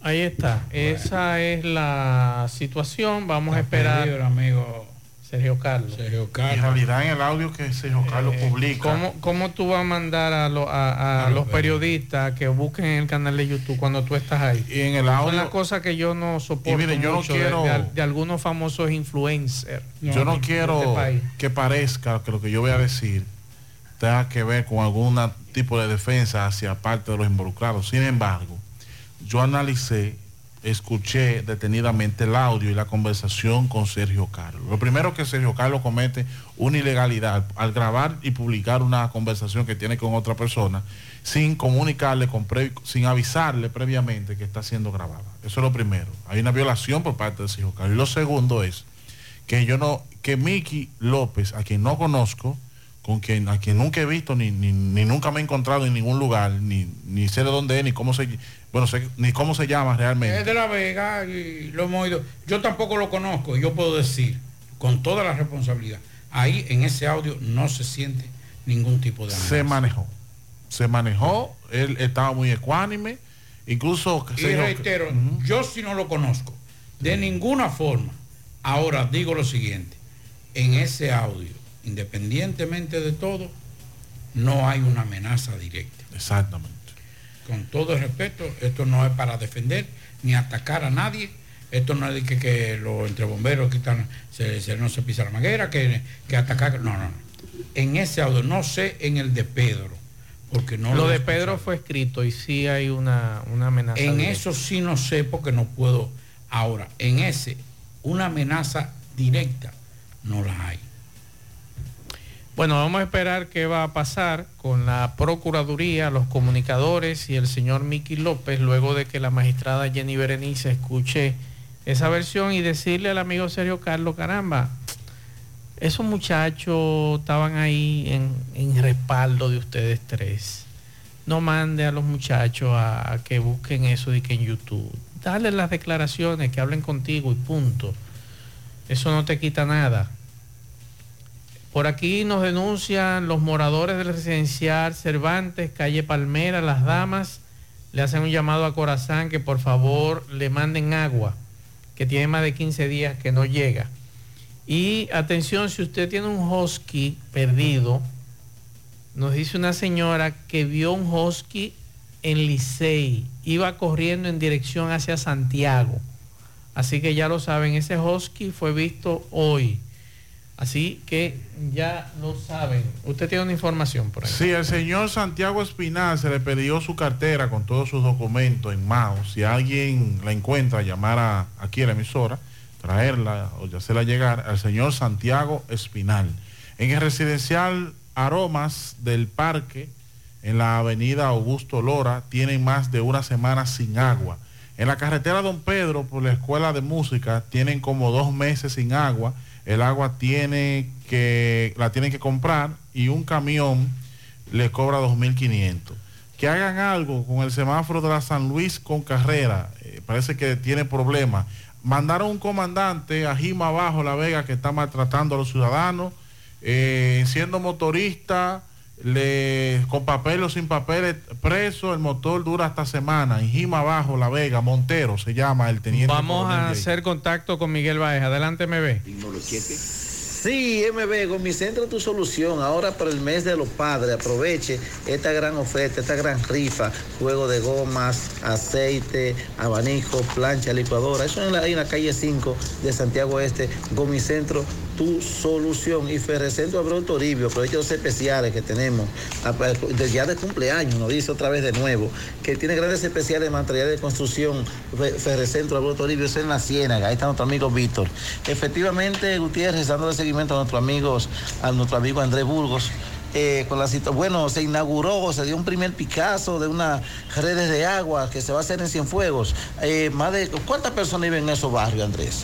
Ahí está. Esa es la situación. Vamos a esperar. perdido, amigo Sergio Carlos. Sergio En realidad en el audio que Sergio Carlos publica. ¿Cómo, cómo tú vas a mandar a, lo- a- a los periodistas que busquen en el canal de YouTube cuando tú estás ahí? Y en el Son audio- las cosas que yo no soporto Y mire, yo no mucho quiero- de, al- de algunos famosos influencers. Yo no quiero este país. que parezca que lo que yo voy a decir tenga que ver con algún tipo de defensa hacia parte de los involucrados. Sin embargo, yo analicé, escuché detenidamente el audio y la conversación con Sergio Carlos. Lo primero que Sergio Carlos comete una ilegalidad al grabar y publicar una conversación que tiene con otra persona sin comunicarle, con pre- sin avisarle previamente que está siendo grabada. Eso es lo primero. Hay una violación por parte de Sergio Carlos. Y lo segundo es que yo no, que Miki López, a quien no conozco, con quien, a quien nunca he visto, ni, ni, ni nunca me he encontrado en ningún lugar, ni, ni sé de dónde es, ni cómo se, bueno, sé, ni cómo se llama realmente. Es de La Vega y lo hemos oído. Yo tampoco lo conozco y yo puedo decir con toda la responsabilidad, ahí en ese audio no se siente ningún tipo de se manejó. Se manejó, él estaba muy ecuánime, incluso... Y reitero, yo si no lo conozco, de ninguna forma. Ahora digo lo siguiente, en ese audio, independientemente de todo, no hay una amenaza directa. Exactamente. Con todo el respeto, esto no es para defender ni atacar a nadie. Esto no es de que, que los entre bomberos quitan, se, se- no se pisa la manguera, que, que atacar. No, no, no. En ese audio, no sé en el de Pedro, porque no lo de. Pedro fue escrito y sí hay una, una amenaza. En directa. eso sí no sé porque no puedo. Ahora, en ese, una amenaza directa no la hay. Bueno, vamos a esperar qué va a pasar con la Procuraduría, los comunicadores y el señor Miki López luego de que la magistrada Jenny Berenice escuche esa versión y decirle al amigo Sergio Carlos, caramba, esos muchachos estaban ahí en, respaldo de ustedes tres. No mande a los muchachos a, a que busquen eso de que en YouTube. Dale las declaraciones, que hablen contigo y punto. Eso no te quita nada. Por aquí nos denuncian los moradores del residencial Cervantes, calle Palmera, las damas. Le hacen un llamado a Corazán que por favor le manden agua, que tiene más de 15 días que no llega. Y atención, si usted tiene un husky perdido, nos dice una señora que vio un husky en Licey, iba corriendo en dirección hacia Santiago. Así que ya lo saben, ese husky fue visto hoy. Así que ya lo saben. Usted tiene una información por ahí. Sí, el señor Santiago Espinal se le perdió su cartera con todos sus documentos en mano. Si alguien la encuentra, llamar a, aquí a la emisora, traerla o ya hacerla llegar al señor Santiago Espinal. En el residencial Aromas del Parque, en la avenida Augusto Lora, tienen más de una semana sin agua. En la carretera Don Pedro, por la escuela de música, tienen como dos meses sin agua. El agua tiene que, la tienen que comprar y un camión le cobra 2.500. que hagan algo con el semáforo de la San Luis con carrera. Eh, parece que tiene problemas. Mandaron un comandante a Jima Abajo, La Vega, que está maltratando a los ciudadanos. Eh, siendo motorista, le, con papel o sin papeles, preso, el motor dura hasta semana. En Jima Abajo, La Vega, Montero se llama el teniente. Vamos a hacer contacto con Miguel Baez. Adelante, MB. Sí, MB, con mi centro tu solución. Ahora para el mes de los padres, aproveche esta gran oferta, esta gran rifa, juego de gomas, aceite, abanico, plancha, licuadora. Eso en la, en la calle 5 de Santiago Este, Gomicentro, tu solución. Y Ferrecentro Abreu Toribio, aproveche los especiales que tenemos, a- de- ya de cumpleaños, nos dice otra vez de nuevo, que tiene grandes especiales de materiales de construcción. Fe- Ferrecentro Abreu Toribio, es en la Ciénaga, ahí está nuestro amigo Víctor. Efectivamente, Gutiérrez, dándole seguimiento a nuestros amigos, a nuestro amigo Andrés Burgos. eh, con la bueno, se inauguró, se dio un primer Picasso de unas redes de agua que se va a hacer en Cienfuegos. Eh, ¿Cuántas personas viven en esos barrios, Andrés?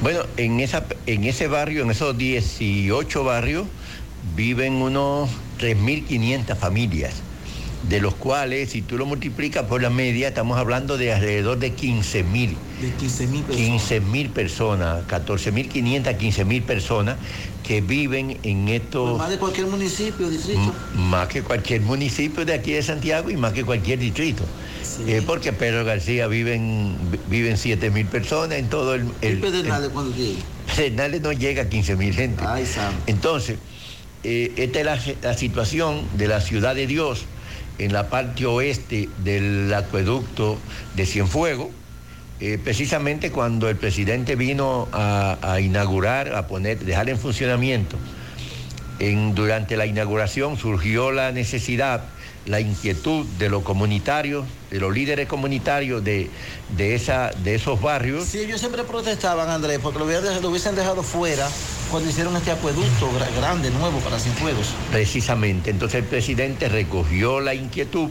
Bueno, en, esa, en ese barrio, en esos 18 barrios, viven unos 3.500 familias, de los cuales, si tú lo multiplicas por la media, estamos hablando de alrededor de 15.000. De 15.000 personas. 15.000 personas, 14.500, 15.000 personas que viven en estos... Más de cualquier municipio, distrito. Más que cualquier municipio de aquí de Santiago y más que cualquier distrito. Eh, porque Pedro García viven, viven 7 mil personas en todo el... ¿Y el- Pedernales cuando llegue? Pedernales no llega a 15 mil gente. Entonces, eh, esta es la, la situación de la ciudad de Dios en la parte oeste del acueducto de Cienfuegos. Eh, precisamente cuando el presidente vino a, a inaugurar, a poner, dejar en funcionamiento, en- durante la inauguración surgió la necesidad, la inquietud de los comunitarios, de los líderes comunitarios de, de, esa, de esos barrios. Sí, ellos siempre protestaban, Andrés, porque lo hubiesen, lo hubiesen dejado fuera cuando hicieron este acueducto gra- grande, nuevo para Cienfuegos. Precisamente. Entonces el presidente recogió la inquietud,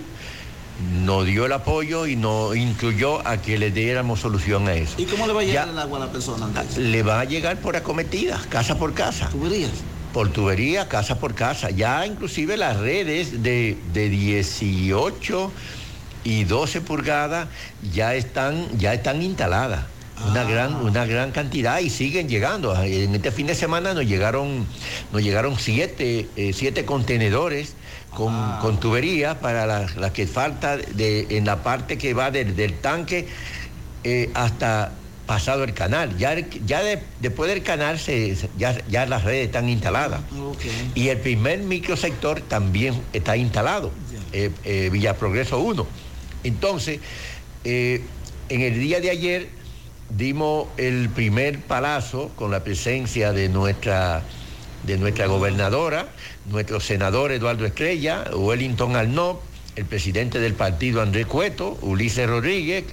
nos dio el apoyo y nos incluyó a que le diéramos solución a eso. ¿Y cómo le va a llegar Ya- el agua a la persona, Andrés? Le va a llegar por acometidas, casa por casa. ¿Tuberías? Por tubería, casa por casa. Ya inclusive las redes de, de 18 y 12 pulgadas ya están, ya están instaladas. Una, gran, una gran cantidad y siguen llegando. En este fin de semana nos llegaron, nos llegaron siete, eh, siete contenedores con, con tuberías para la, la que falta de, en la parte que va del, del tanque eh, hasta pasado el canal. Ya, ya de- después del canal se, ya, ya las redes están instaladas. Y el primer microsector también está instalado, eh, eh, Villa Progreso 1. Entonces, eh, en el día de ayer dimos el primer palazo con la presencia de nuestra, de nuestra gobernadora, nuestro senador Eduardo Estrella, Wellington Arnott, el presidente del partido Andrés Cueto, Ulises Rodríguez,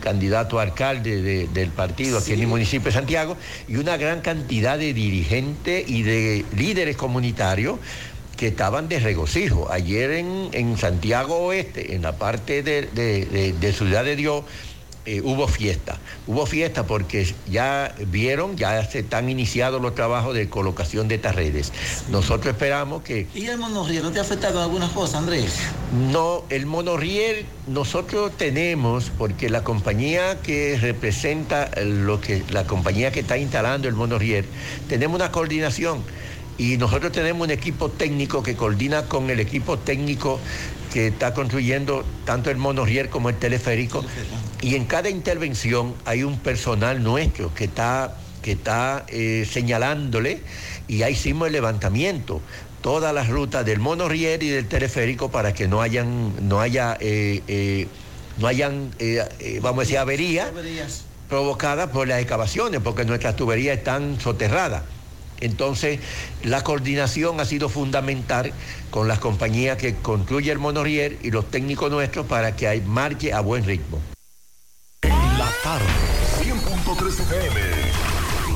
candidato a alcalde de- del partido aquí en el municipio de Santiago, y una gran cantidad de dirigentes y de líderes comunitarios que estaban de regocijo. Ayer en, en Santiago Oeste, en la parte de, de- de- de Ciudad de Dios, eh, hubo fiesta. Hubo fiesta porque ya vieron, ya se están iniciados los trabajos de colocación de estas redes. Nosotros esperamos que ¿Y el monorriel no te ha afectado algunas cosas, Andrés? no, el monorriel nosotros tenemos, porque la compañía que representa lo que, la compañía que está instalando el monorriel, tenemos una coordinación y nosotros tenemos un equipo técnico que coordina con el equipo técnico que está construyendo tanto el monorriel como el teleférico. Y en cada intervención hay un personal nuestro que está, que está eh, señalándole y ahí hicimos el levantamiento todas las rutas del monorriel y del teleférico para que no hayan, no haya, eh, eh, no hayan, eh, vamos a decir, averías provocadas por las excavaciones, porque nuestras tuberías están soterradas. Entonces, la coordinación ha sido fundamental con las compañías que construyen el monorriel y los técnicos nuestros para que marche a buen ritmo. La tarde, 100.3 FM.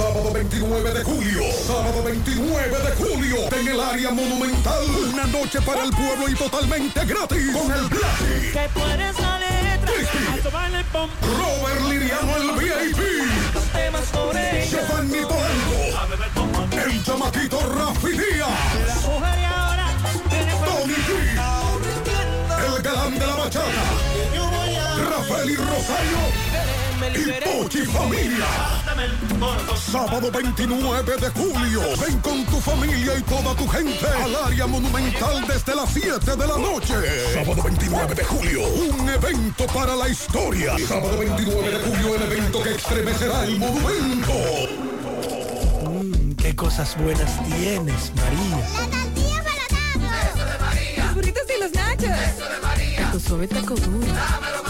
Sábado 29 de julio. Sábado 29 de julio. En el área monumental. Una noche para el pueblo y totalmente gratis. Con el Blacky. Que tú eres la letra. Robert Liriano el VIP. Temas. Giovanni Polanco. El chamaquito Rafi Díaz. Tony G. El galán de la bachata. Rafael y Rosario. Y Pochi Familia. Sábado 29 de julio. Ven con tu familia y toda tu gente al área monumental desde las 7 de la noche. Sábado 29 de julio. Un evento para la historia. Sábado 29 de julio. El evento que estremecerá el monumento. Mmm, qué cosas buenas tienes, María. La tortilla para Eso de María. Los burritos y los nachos. Eso de María. Tu suave taco duro. Dámelo.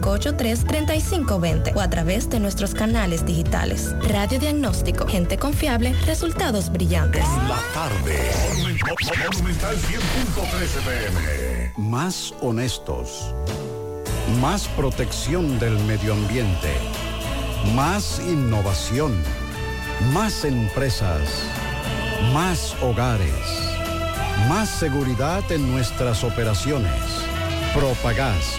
809-583-3520 o a través de nuestros canales digitales. Radiodiagnóstico, gente confiable, resultados brillantes. La tarde. Monumental 100.13 pm. Más honestos. Más protección del medio ambiente. Más innovación. Más empresas. Más hogares. Más seguridad en nuestras operaciones. Propagás.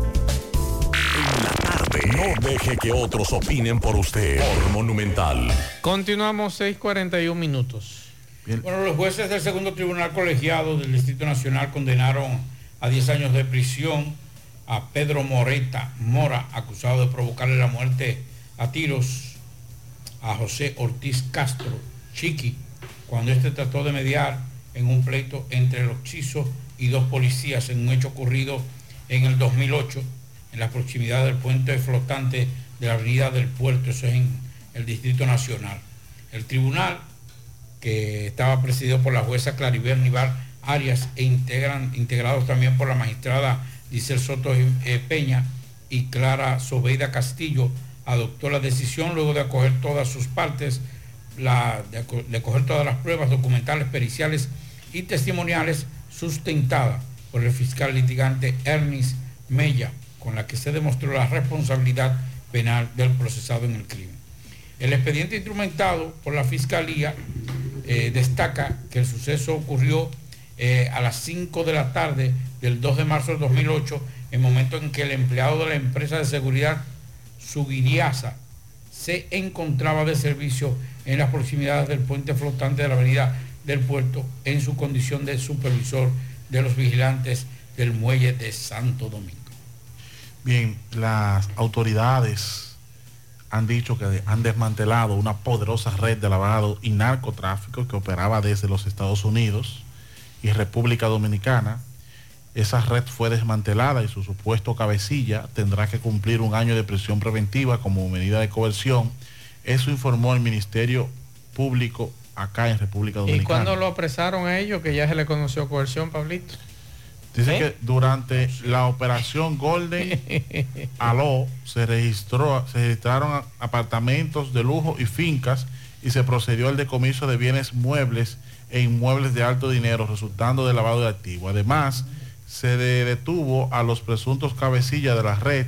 No deje que otros opinen por usted. Por Monumental. Continuamos 6:41 minutos. Bueno, los jueces del segundo tribunal colegiado del Distrito Nacional condenaron a 10 años de prisión a Pedro Moreta Mora, acusado de provocarle la muerte a tiros a José Ortiz Castro, Chiqui, cuando este trató de mediar en un pleito entre el Oxiso y dos policías en un hecho ocurrido en el 2008 en la proximidad del puente flotante de la avenida del puerto, eso es en el Distrito Nacional. El tribunal, que estaba presidido por la jueza Claribel Nivar áreas e integran, integrados también por la magistrada Giselle Soto eh, Peña y Clara Sobeida Castillo, adoptó la decisión luego de acoger todas sus partes, la, de acoger todas las pruebas documentales, periciales y testimoniales sustentadas por el fiscal litigante Ernest Mella, con la que se demostró la responsabilidad penal del procesado en el crimen. El expediente instrumentado por la Fiscalía eh, destaca que el suceso ocurrió eh, a las 5 de la tarde del 2 de marzo de 2008, en momento en que el empleado de la empresa de seguridad Sugiriasa se encontraba de servicio en las proximidades del puente flotante de la avenida del puerto en su condición de supervisor de los vigilantes del muelle de Santo Domingo. Bien, las autoridades han dicho que han desmantelado una poderosa red de lavado y narcotráfico que operaba desde los Estados Unidos y República Dominicana. Esa red fue desmantelada y su supuesto cabecilla tendrá que cumplir un año de prisión preventiva como medida de coerción. Eso informó el Ministerio Público acá en República ¿Y Dominicana. cuando lo apresaron a ellos, que ya se le conoció coerción, Pablito? Dice ¿Eh? que durante la operación Golden Aló se registró, se registraron apartamentos de lujo y fincas y se procedió al decomiso de bienes muebles e inmuebles de alto dinero resultando de lavado de activos. Además, se de- detuvo a los presuntos cabecillas de la red,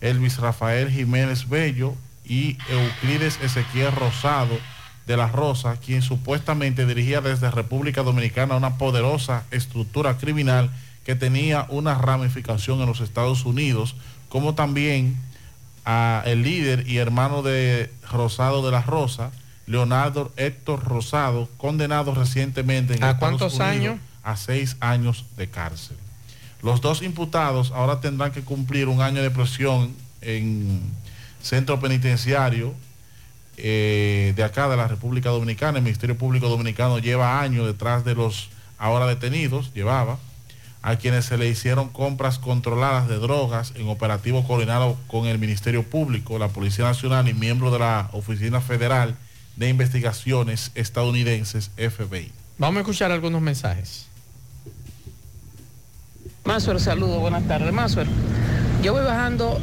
Elvis Rafael Jiménez Bello y Euclides Ezequiel Rosado de la Rosa, quien supuestamente dirigía desde República Dominicana una poderosa estructura criminal que tenía una ramificación en los Estados Unidos, como también a el líder y hermano de Rosado de la Rosa, Leonardo Héctor Rosado, condenado recientemente en ¿A Estados cuántos Unidos años? a seis años de cárcel. Los dos imputados ahora tendrán que cumplir un año de prisión en centro penitenciario eh, de acá de la República Dominicana. El Ministerio Público Dominicano lleva años detrás de los ahora detenidos, llevaba, a quienes se le hicieron compras controladas de drogas en operativo coordinado con el Ministerio Público, la Policía Nacional y miembros de la Oficina Federal de Investigaciones Estadounidenses, FBI. Vamos a escuchar algunos mensajes. Masuel, saludo, buenas tardes. Masuel, yo voy bajando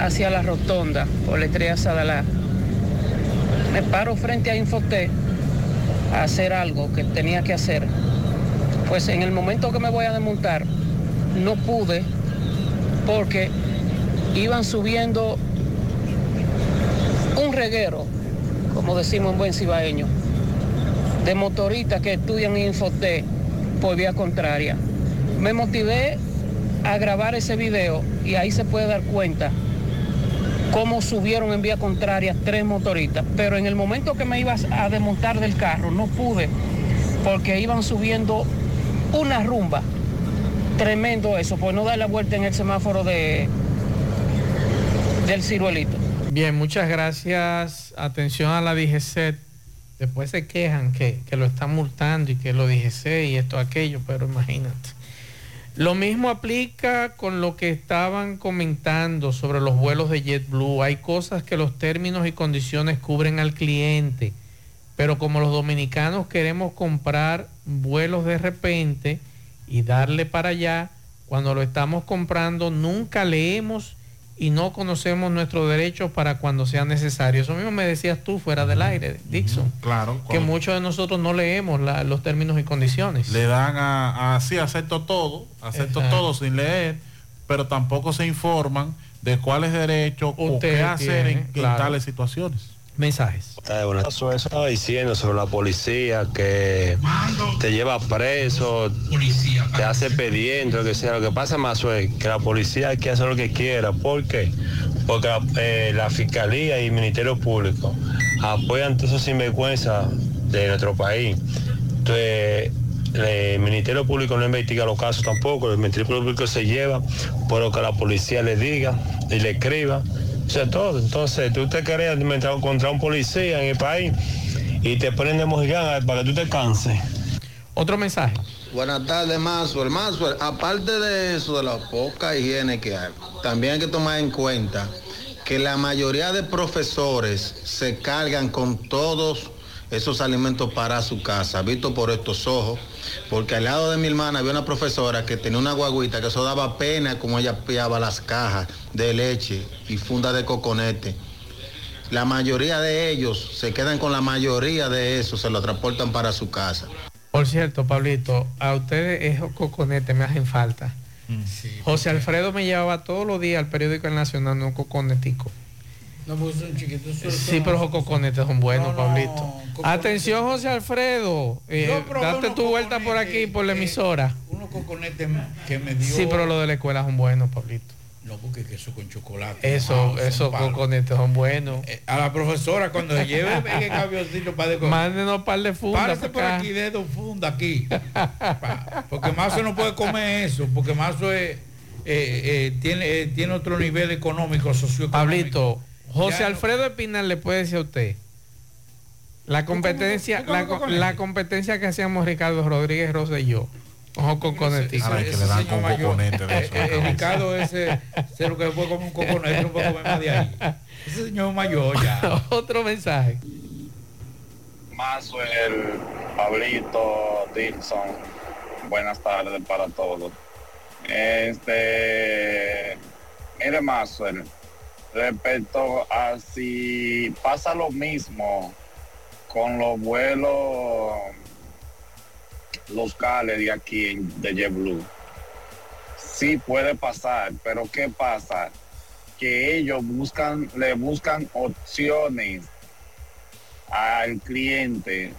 hacia la rotonda por la estrella Sadalá. Me paro frente a Infoté a hacer algo que tenía que hacer. Pues en el momento que me voy a desmontar, no pude porque iban subiendo un reguero, como decimos en buen cibaeño, de motoristas que estudian en Infoté por vía contraria. Me motivé a grabar ese video y ahí se puede dar cuenta cómo subieron en vía contraria tres motoristas. Pero en el momento que me ibas a desmontar del carro no pude porque iban subiendo una rumba. Tremendo eso, por no dar la vuelta en el semáforo de, del ciruelito. Bien, muchas gracias. Atención a la DGC. Después se quejan que, que lo están multando y que lo DGC y esto, aquello, pero imagínate. Lo mismo aplica con lo que estaban comentando sobre los vuelos de JetBlue. Hay cosas que los términos y condiciones cubren al cliente, pero como los dominicanos queremos comprar vuelos de repente y darle para allá, cuando lo estamos comprando nunca leemos y no conocemos nuestros derechos para cuando sea necesario. Eso mismo me decías tú fuera del aire, Dixon. Claro. Que muchos de nosotros no leemos la- los términos y condiciones. Le dan a, a sí, acepto todo, acepto Exacto. todo sin leer, pero tampoco se informan de cuáles derechos o qué hacer en, tales situaciones. Mensajes. Eso estaba diciendo sobre la policía que te lleva preso, te hace expediente, lo que sea. Lo que pasa más es que la policía hay que hacer lo que quiera. ¿Por qué? Porque eh, la fiscalía y el Ministerio Público apoyan todos esos sinvergüenzas de nuestro país. Entonces, el Ministerio Público no investiga los casos tampoco, el Ministerio Público se lleva por lo que la policía le diga y le escriba. Todo. Entonces, tú te querías encontrar un policía en el país y te ponen de mojigán para que tú te canses. Otro mensaje. Buenas tardes, Maxwell. Maxwell, aparte de eso, de la poca higiene que hay, también hay que tomar en cuenta que la mayoría de profesores se cargan con todos esos alimentos para su casa, visto por estos ojos, porque al lado de mi hermana había una profesora que tenía una guaguita que eso daba pena como ella piaba las cajas de leche y funda de coconete. La mayoría de ellos se quedan con la mayoría de eso, se lo transportan para su casa. Por cierto, Pablito, a ustedes esos coconetes me hacen falta. José Alfredo me llevaba todos los días al periódico El Nacional un coconetico. No, pues son chiquitos. son- Sí, pero esos coconetes son buenos, Pablito. Atención, José Alfredo. eh, date tu vuelta por aquí, por la emisora. Unos coconetes que me dio. Sí, pero los de la escuela son buenos, Pablito. No, porque queso con chocolate. Eso, esos coconetes son buenos. A la profesora, cuando se lleve el camioncito para de Mándenos un par de fundas. Párese pa' por acá. aquí, dedo funda aquí. Porque Mazo no puede comer eso, porque Mazo es, eh, eh, tiene, eh, tiene otro nivel económico, socioeconómico. Pablito, José Ya no- Alfredo Espinal le puede decir a usted. La competencia, la, la competencia que hacíamos Ricardo Rodríguez Rosa y yo. Ojo con coneticos. Ay, que le dan con coconete de Eh, eso. eh, el Ricardo ese, sé lo que puede comer un coconete, puede comer más de ahí. Ese señor mayor ya. Otro mensaje. Maxwell, Pablito, Dilson, buenas tardes para todos. Este, mire Maxwell, respecto a si pasa lo mismo con los vuelos locales de aquí en- de JetBlue, sí puede pasar, pero ¿qué pasa? Que ellos buscan, le buscan opciones al cliente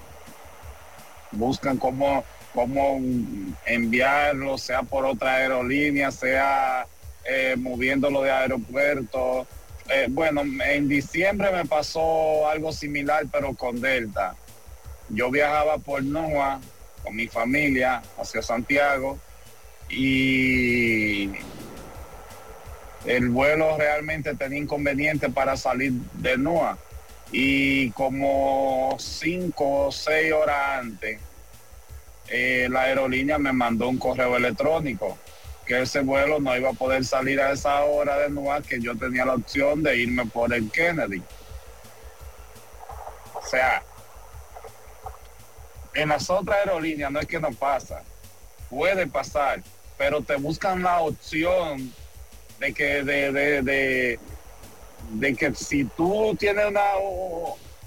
buscan cómo, cómo enviarlo, sea por otra aerolínea, sea eh, moviéndolo de aeropuerto. Eh, bueno, en diciembre me pasó algo similar, pero con Delta. Yo viajaba por NOAA con mi familia hacia Santiago y el vuelo realmente tenía inconveniente para salir de NOAA y como cinco o seis horas antes, eh, la aerolínea me mandó un correo electrónico que ese vuelo no iba a poder salir a esa hora de nuevo, que yo tenía la opción de irme por el Kennedy. O sea, en las otras aerolíneas no es que no pasa, puede pasar, pero te buscan la opción de que de, de, de, de que si tú tienes una,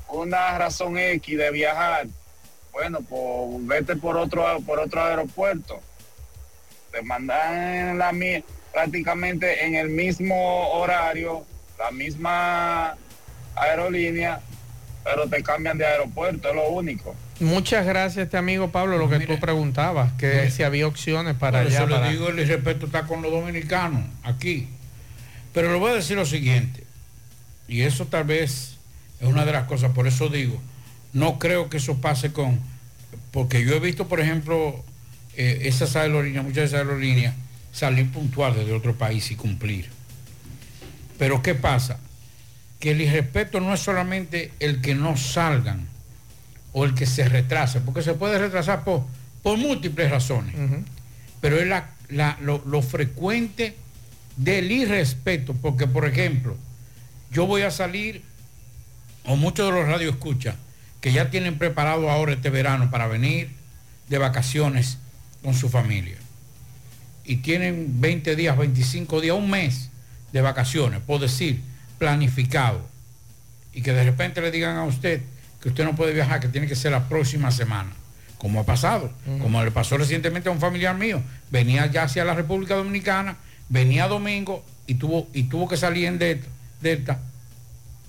una razón X de viajar, bueno, pues vete por otro, por otro aeropuerto. Te mandan la, prácticamente en el mismo horario, la misma aerolínea, pero te cambian de aeropuerto, es lo único. Muchas gracias, este amigo Pablo, lo que tú preguntabas, que si había opciones para Por allá. eso para- le digo, el respeto está con los dominicanos, aquí. Pero le voy a decir lo siguiente, y eso tal vez es una de las cosas, por eso digo, no creo que eso pase con, porque yo he visto, por ejemplo, eh, esas aerolíneas, muchas de esas aerolíneas, salir puntual desde otro país y cumplir. Pero ¿qué pasa? Que el irrespeto no es solamente el que no salgan o el que se retrase, porque se puede retrasar por, por múltiples razones pero es la- la- lo, lo frecuente del irrespeto, porque por ejemplo, yo voy a salir, o muchos de los radios escuchan, que ya tienen preparado ahora este verano para venir de vacaciones con su familia. Y tienen 20 días, 25 días, un mes de vacaciones, por decir, planificado. Y que de repente le digan a usted que usted no puede viajar, que tiene que ser la próxima semana como ha pasado, como le pasó recientemente a un familiar mío, venía ya hacia la República Dominicana, venía domingo y tuvo, y tuvo que salir en Delta, Delta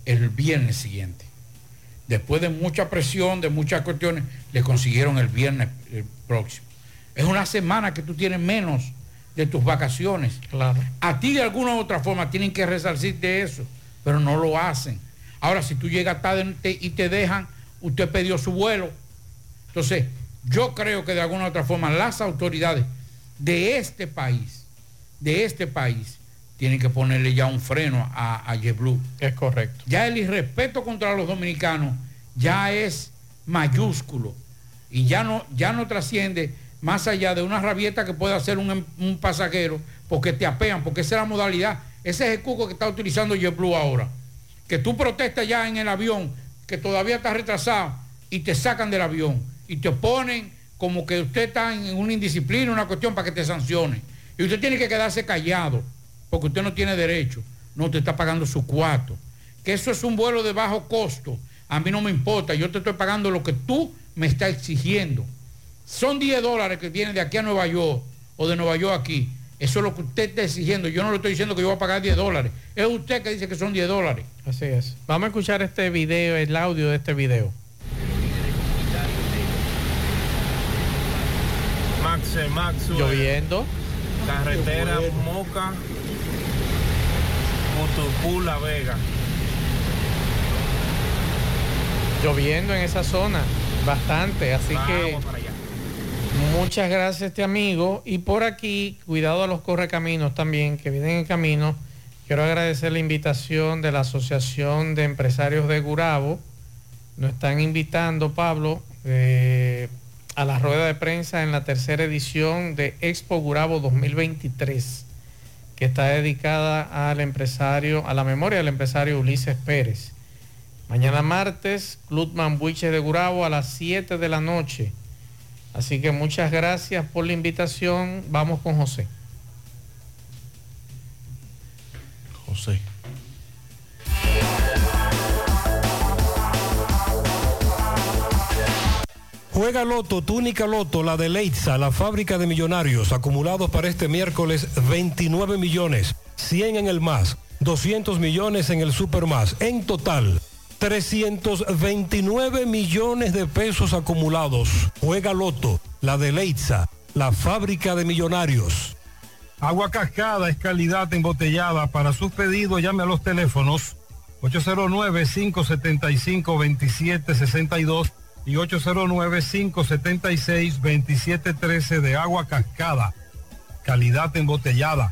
el viernes siguiente. Después de mucha presión, de muchas cuestiones, le consiguieron el viernes próximo. Es una semana que tú tienes menos de tus vacaciones. Claro. A ti de alguna u otra forma tienen que resarcirte eso, pero no lo hacen. Ahora, si tú llegas tarde y te dejan, usted pidió su vuelo. Entonces, yo creo que de alguna u otra forma las autoridades de este país, de este país, tienen que ponerle ya un freno a, a JetBlue. Es correcto. Ya el irrespeto contra los dominicanos ya es mayúsculo y ya no, ya no trasciende más allá de una rabieta que puede hacer un, un pasajero porque te apean, porque esa es la modalidad. Ese es el cuco que está utilizando JetBlue ahora. Que tú protestas ya en el avión, que todavía está retrasado, y te sacan del avión y te ponen como que usted está en una indisciplina, una cuestión para que te sancione. Y usted tiene que quedarse callado porque usted no tiene derecho. No te está pagando su cuarto. Que eso es un vuelo de bajo costo. A mí no me importa. Yo te estoy pagando lo que tú me estás exigiendo. Son 10 dólares que vienen de aquí a Nueva York o de Nueva York aquí. Eso es lo que usted está exigiendo. Yo no le estoy diciendo que yo voy a pagar 10 dólares. Es usted que dice que son 10 dólares. Así es. Vamos a escuchar este video, el audio de este video. Max, eh, Max. Lloviendo. Carretera Moca, Mutupú, La Vega. Lloviendo en esa zona. Bastante. Así que Vamos para allá. Muchas gracias este amigo. Y por aquí, cuidado a los correcaminos también que vienen en camino. Quiero agradecer la invitación de la Asociación de Empresarios de Gurabo. Nos están invitando, Pablo, eh, a la rueda de prensa en la tercera edición de Expo Gurabo 2023, que está dedicada al empresario, a la memoria del empresario Ulises Pérez. Mañana martes, Club Mambuiche de Gurabo a las 7 de la noche. Así que muchas gracias por la invitación. Vamos con José. José. Juega Loto, túnica Loto, la de Leitza, la fábrica de millonarios, acumulados para este miércoles 29 millones, 100 en el más, 200 millones en el super más. En total, 329 millones de pesos acumulados. Juega Loto, la de Leitza, la fábrica de millonarios. Agua Cascada es calidad embotellada. Para sus pedidos llame a los teléfonos 809-575-2762 y 809-576-2713 de Agua Cascada. Calidad embotellada.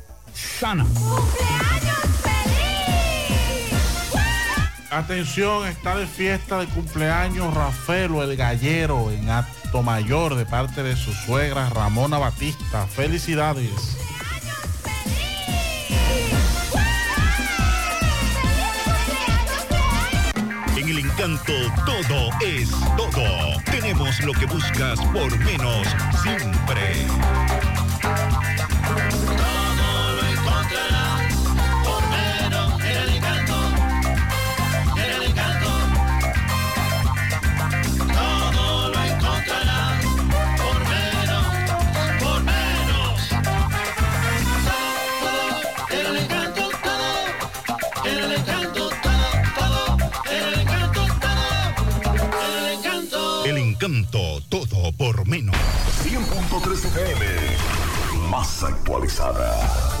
sana. Atención, está de fiesta de cumpleaños Rafaelo el Gallero en Acto Mayor de parte de su suegra Ramona Batista. Felicidades. En el encanto todo es todo. Tenemos lo que buscas por menos siempre. Todo por menos. 100.3 FM. Más actualizada.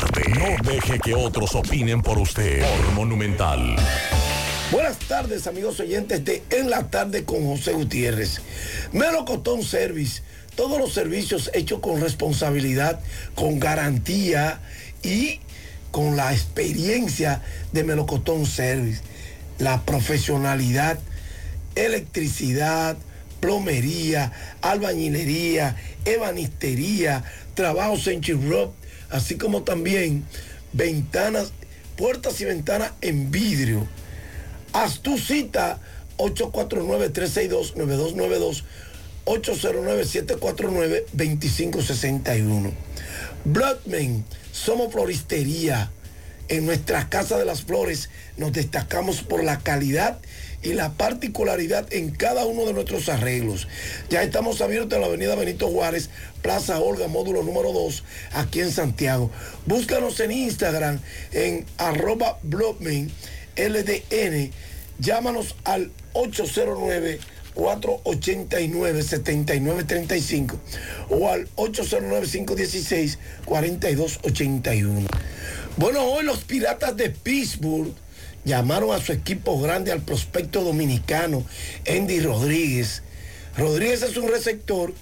No deje que otros opinen por usted. Monumental. Buenas tardes, amigos oyentes de En la tarde con José Gutiérrez. Melocotón Service, todos los servicios hechos con responsabilidad, con garantía y con la experiencia de Melocotón Service, la profesionalidad, electricidad, plomería, albañilería, ebanistería, trabajos en chirrop, así como también ventanas, puertas y ventanas en vidrio. Haz tu cita 849-362-9292, 809-749-2561. Bloodman, somos floristería. En nuestra Casa de las Flores nos destacamos por la calidad la particularidad en cada uno de nuestros arreglos. Ya estamos abiertos en la avenida Benito Juárez, Plaza Olga, módulo número 2, aquí en Santiago. Búscanos en Instagram en arroba blogman LDN. Llámanos al 809 489-7935 o al 809-516-4281. Bueno, hoy los Piratas de Pittsburgh llamaron a su equipo grande al prospecto dominicano Andy Rodríguez. Rodríguez es un receptor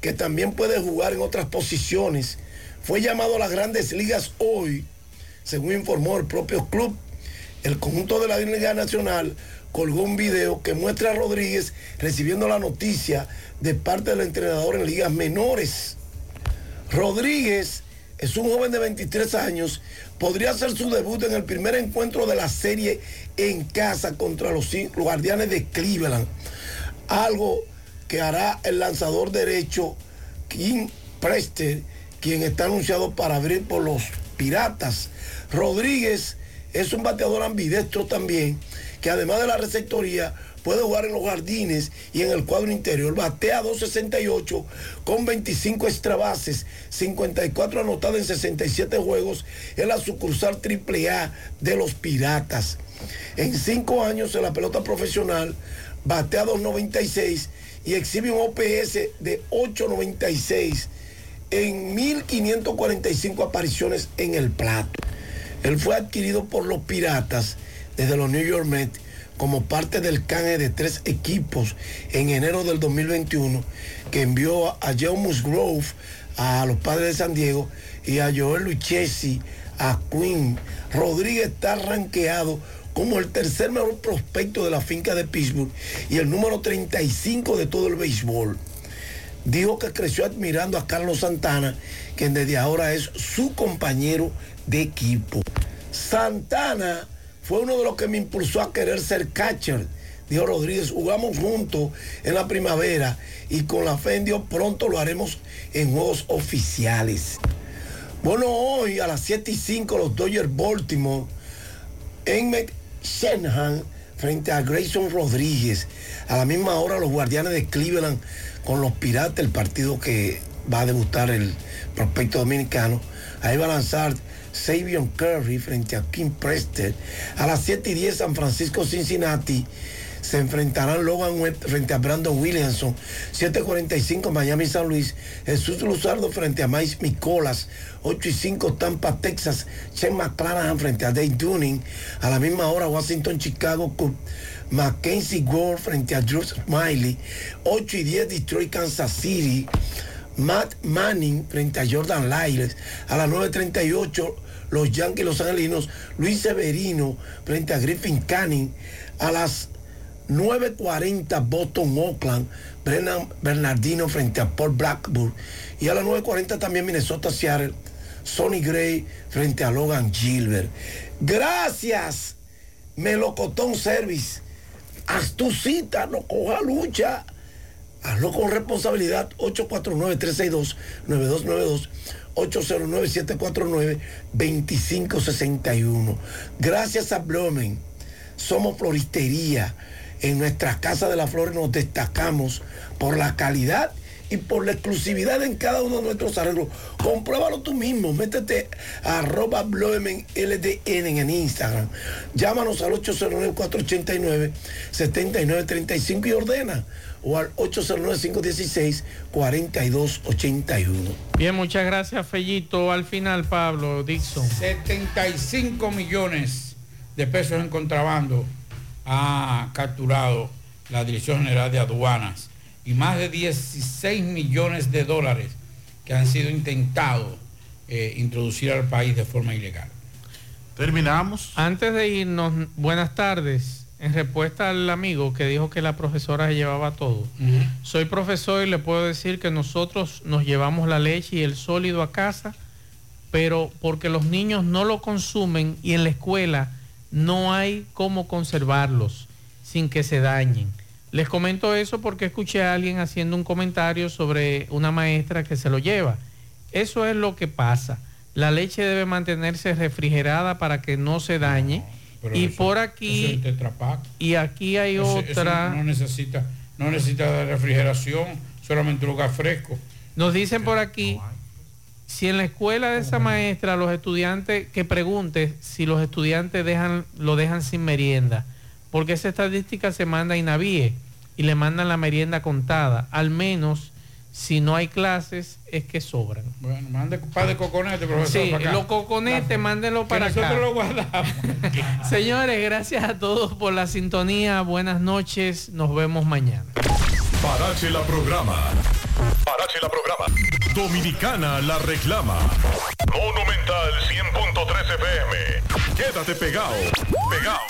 que también puede jugar en otras posiciones. Fue llamado a las grandes ligas hoy, según informó el propio club. El conjunto de la Liga Nacional colgó un video que muestra a Rodríguez recibiendo la noticia de parte del entrenador en ligas menores. Rodríguez es un joven de 23 años, podría hacer su debut en el primer encuentro de la serie en casa contra los guardianes de Cleveland. Algo que hará el lanzador derecho King Prester, quien está anunciado para abrir por los Piratas. Rodríguez es un bateador ambidestro también, que además de la receptoría puede jugar en los jardines y en el cuadro interior. Batea 268 con 25 extra bases, 54 anotadas en 67 juegos en la sucursal AAA de los Piratas. En cinco años en la pelota profesional, batea 296 y exhibe un OPS de 896 en 1545 apariciones en el plato. Él fue adquirido por los Piratas desde los New York Mets como parte del canje de tres equipos en enero del 2021 que envió a Joe Musgrove a los padres de San Diego y a Joel Lucchesi a Quinn. Rodríguez está rankeado como el tercer mejor prospecto de la finca de Pittsburgh y el número 35 de todo el béisbol. Dijo que creció admirando a Carlos Santana, quien desde ahora es su compañero de equipo. Santana fue uno de los que me impulsó a querer ser catcher. Dijo Rodríguez, jugamos juntos en la primavera y con la fe en Dios pronto lo haremos en juegos oficiales. Bueno, hoy a las 7 y 5 los Dodgers Baltimore en Shenhan frente a Grayson Rodríguez. A la misma hora los Guardianes de Cleveland con los Piratas, el partido que va a debutar el prospecto dominicano. Ahí va a lanzar Savion Curry frente a Kim Preston. A las 7 y 10 San Francisco Cincinnati se enfrentarán Logan Webb frente a Brandon Williamson. 7.45 Miami San Luis. Jesús Luzardo frente a Mike Micolas. 8 y 5 Tampa, Texas. Chen McClanahan frente a Dave Dunning. A la misma hora Washington, Chicago. Mackenzie Gore frente a Drew Smiley. 8 y 10 Detroit, Kansas City. Matt Manning frente a Jordan Lyles. A las 9.38 los Yankees Los Angelinos, Luis Severino frente a Griffin Canning, a las 9.40 Boston Oakland, Brennan Bernardino frente a Paul Blackburn y a las 9.40 también Minnesota Seattle, Sonny Gray frente a Logan Gilbert. Gracias, Melocotón Service. Haz tu cita, no coja lucha. Hazlo con responsabilidad 849-362-9292. 809-749-2561. Gracias a Blumen. Somos floristería. En nuestras casas de las flores nos destacamos por la calidad y por la exclusividad en cada uno de nuestros arreglos. Compruébalo tú mismo. Métete a arroba Bloemen LDN en Instagram. Llámanos al 809-489-7935 y ordena. O al 809-516-4281. Bien, muchas gracias, Fellito. Al final, Pablo Dixon. 75 millones de pesos en contrabando ha capturado la Dirección General de Aduanas y más de 16 millones de dólares que han sido intentados eh, introducir al país de forma ilegal. Terminamos. Antes de irnos, buenas tardes. En respuesta al amigo que dijo que la profesora se llevaba todo. Soy profesor y le puedo decir que nosotros nos llevamos la leche y el sólido a casa, pero porque los niños no lo consumen y en la escuela no hay cómo conservarlos sin que se dañen. Les comento eso porque escuché a alguien haciendo un comentario sobre una maestra que se lo lleva. Eso es lo que pasa. La leche debe mantenerse refrigerada para que no se dañe. Pero y eso- por aquí, es y aquí hay eso otra. no necesita, no necesita de refrigeración, solamente un lugar fresco. Nos dicen por aquí, si en la escuela de esa maestra los estudiantes, que pregunte si los estudiantes dejan, lo dejan sin merienda, porque esa estadística se manda a INAVIE y le mandan la merienda contada, al menos si no hay clases es que sobran. Bueno, mande un par de coconetes, profesor. Sí, para acá. los coconetes, mándenlo para nosotros acá. lo guardamos. Señores, gracias a todos por la sintonía. Buenas noches. Nos vemos mañana. Parache la programa. Parache la programa. Dominicana la reclama. Monumental 100.13 FM. Quédate pegado. Pegado.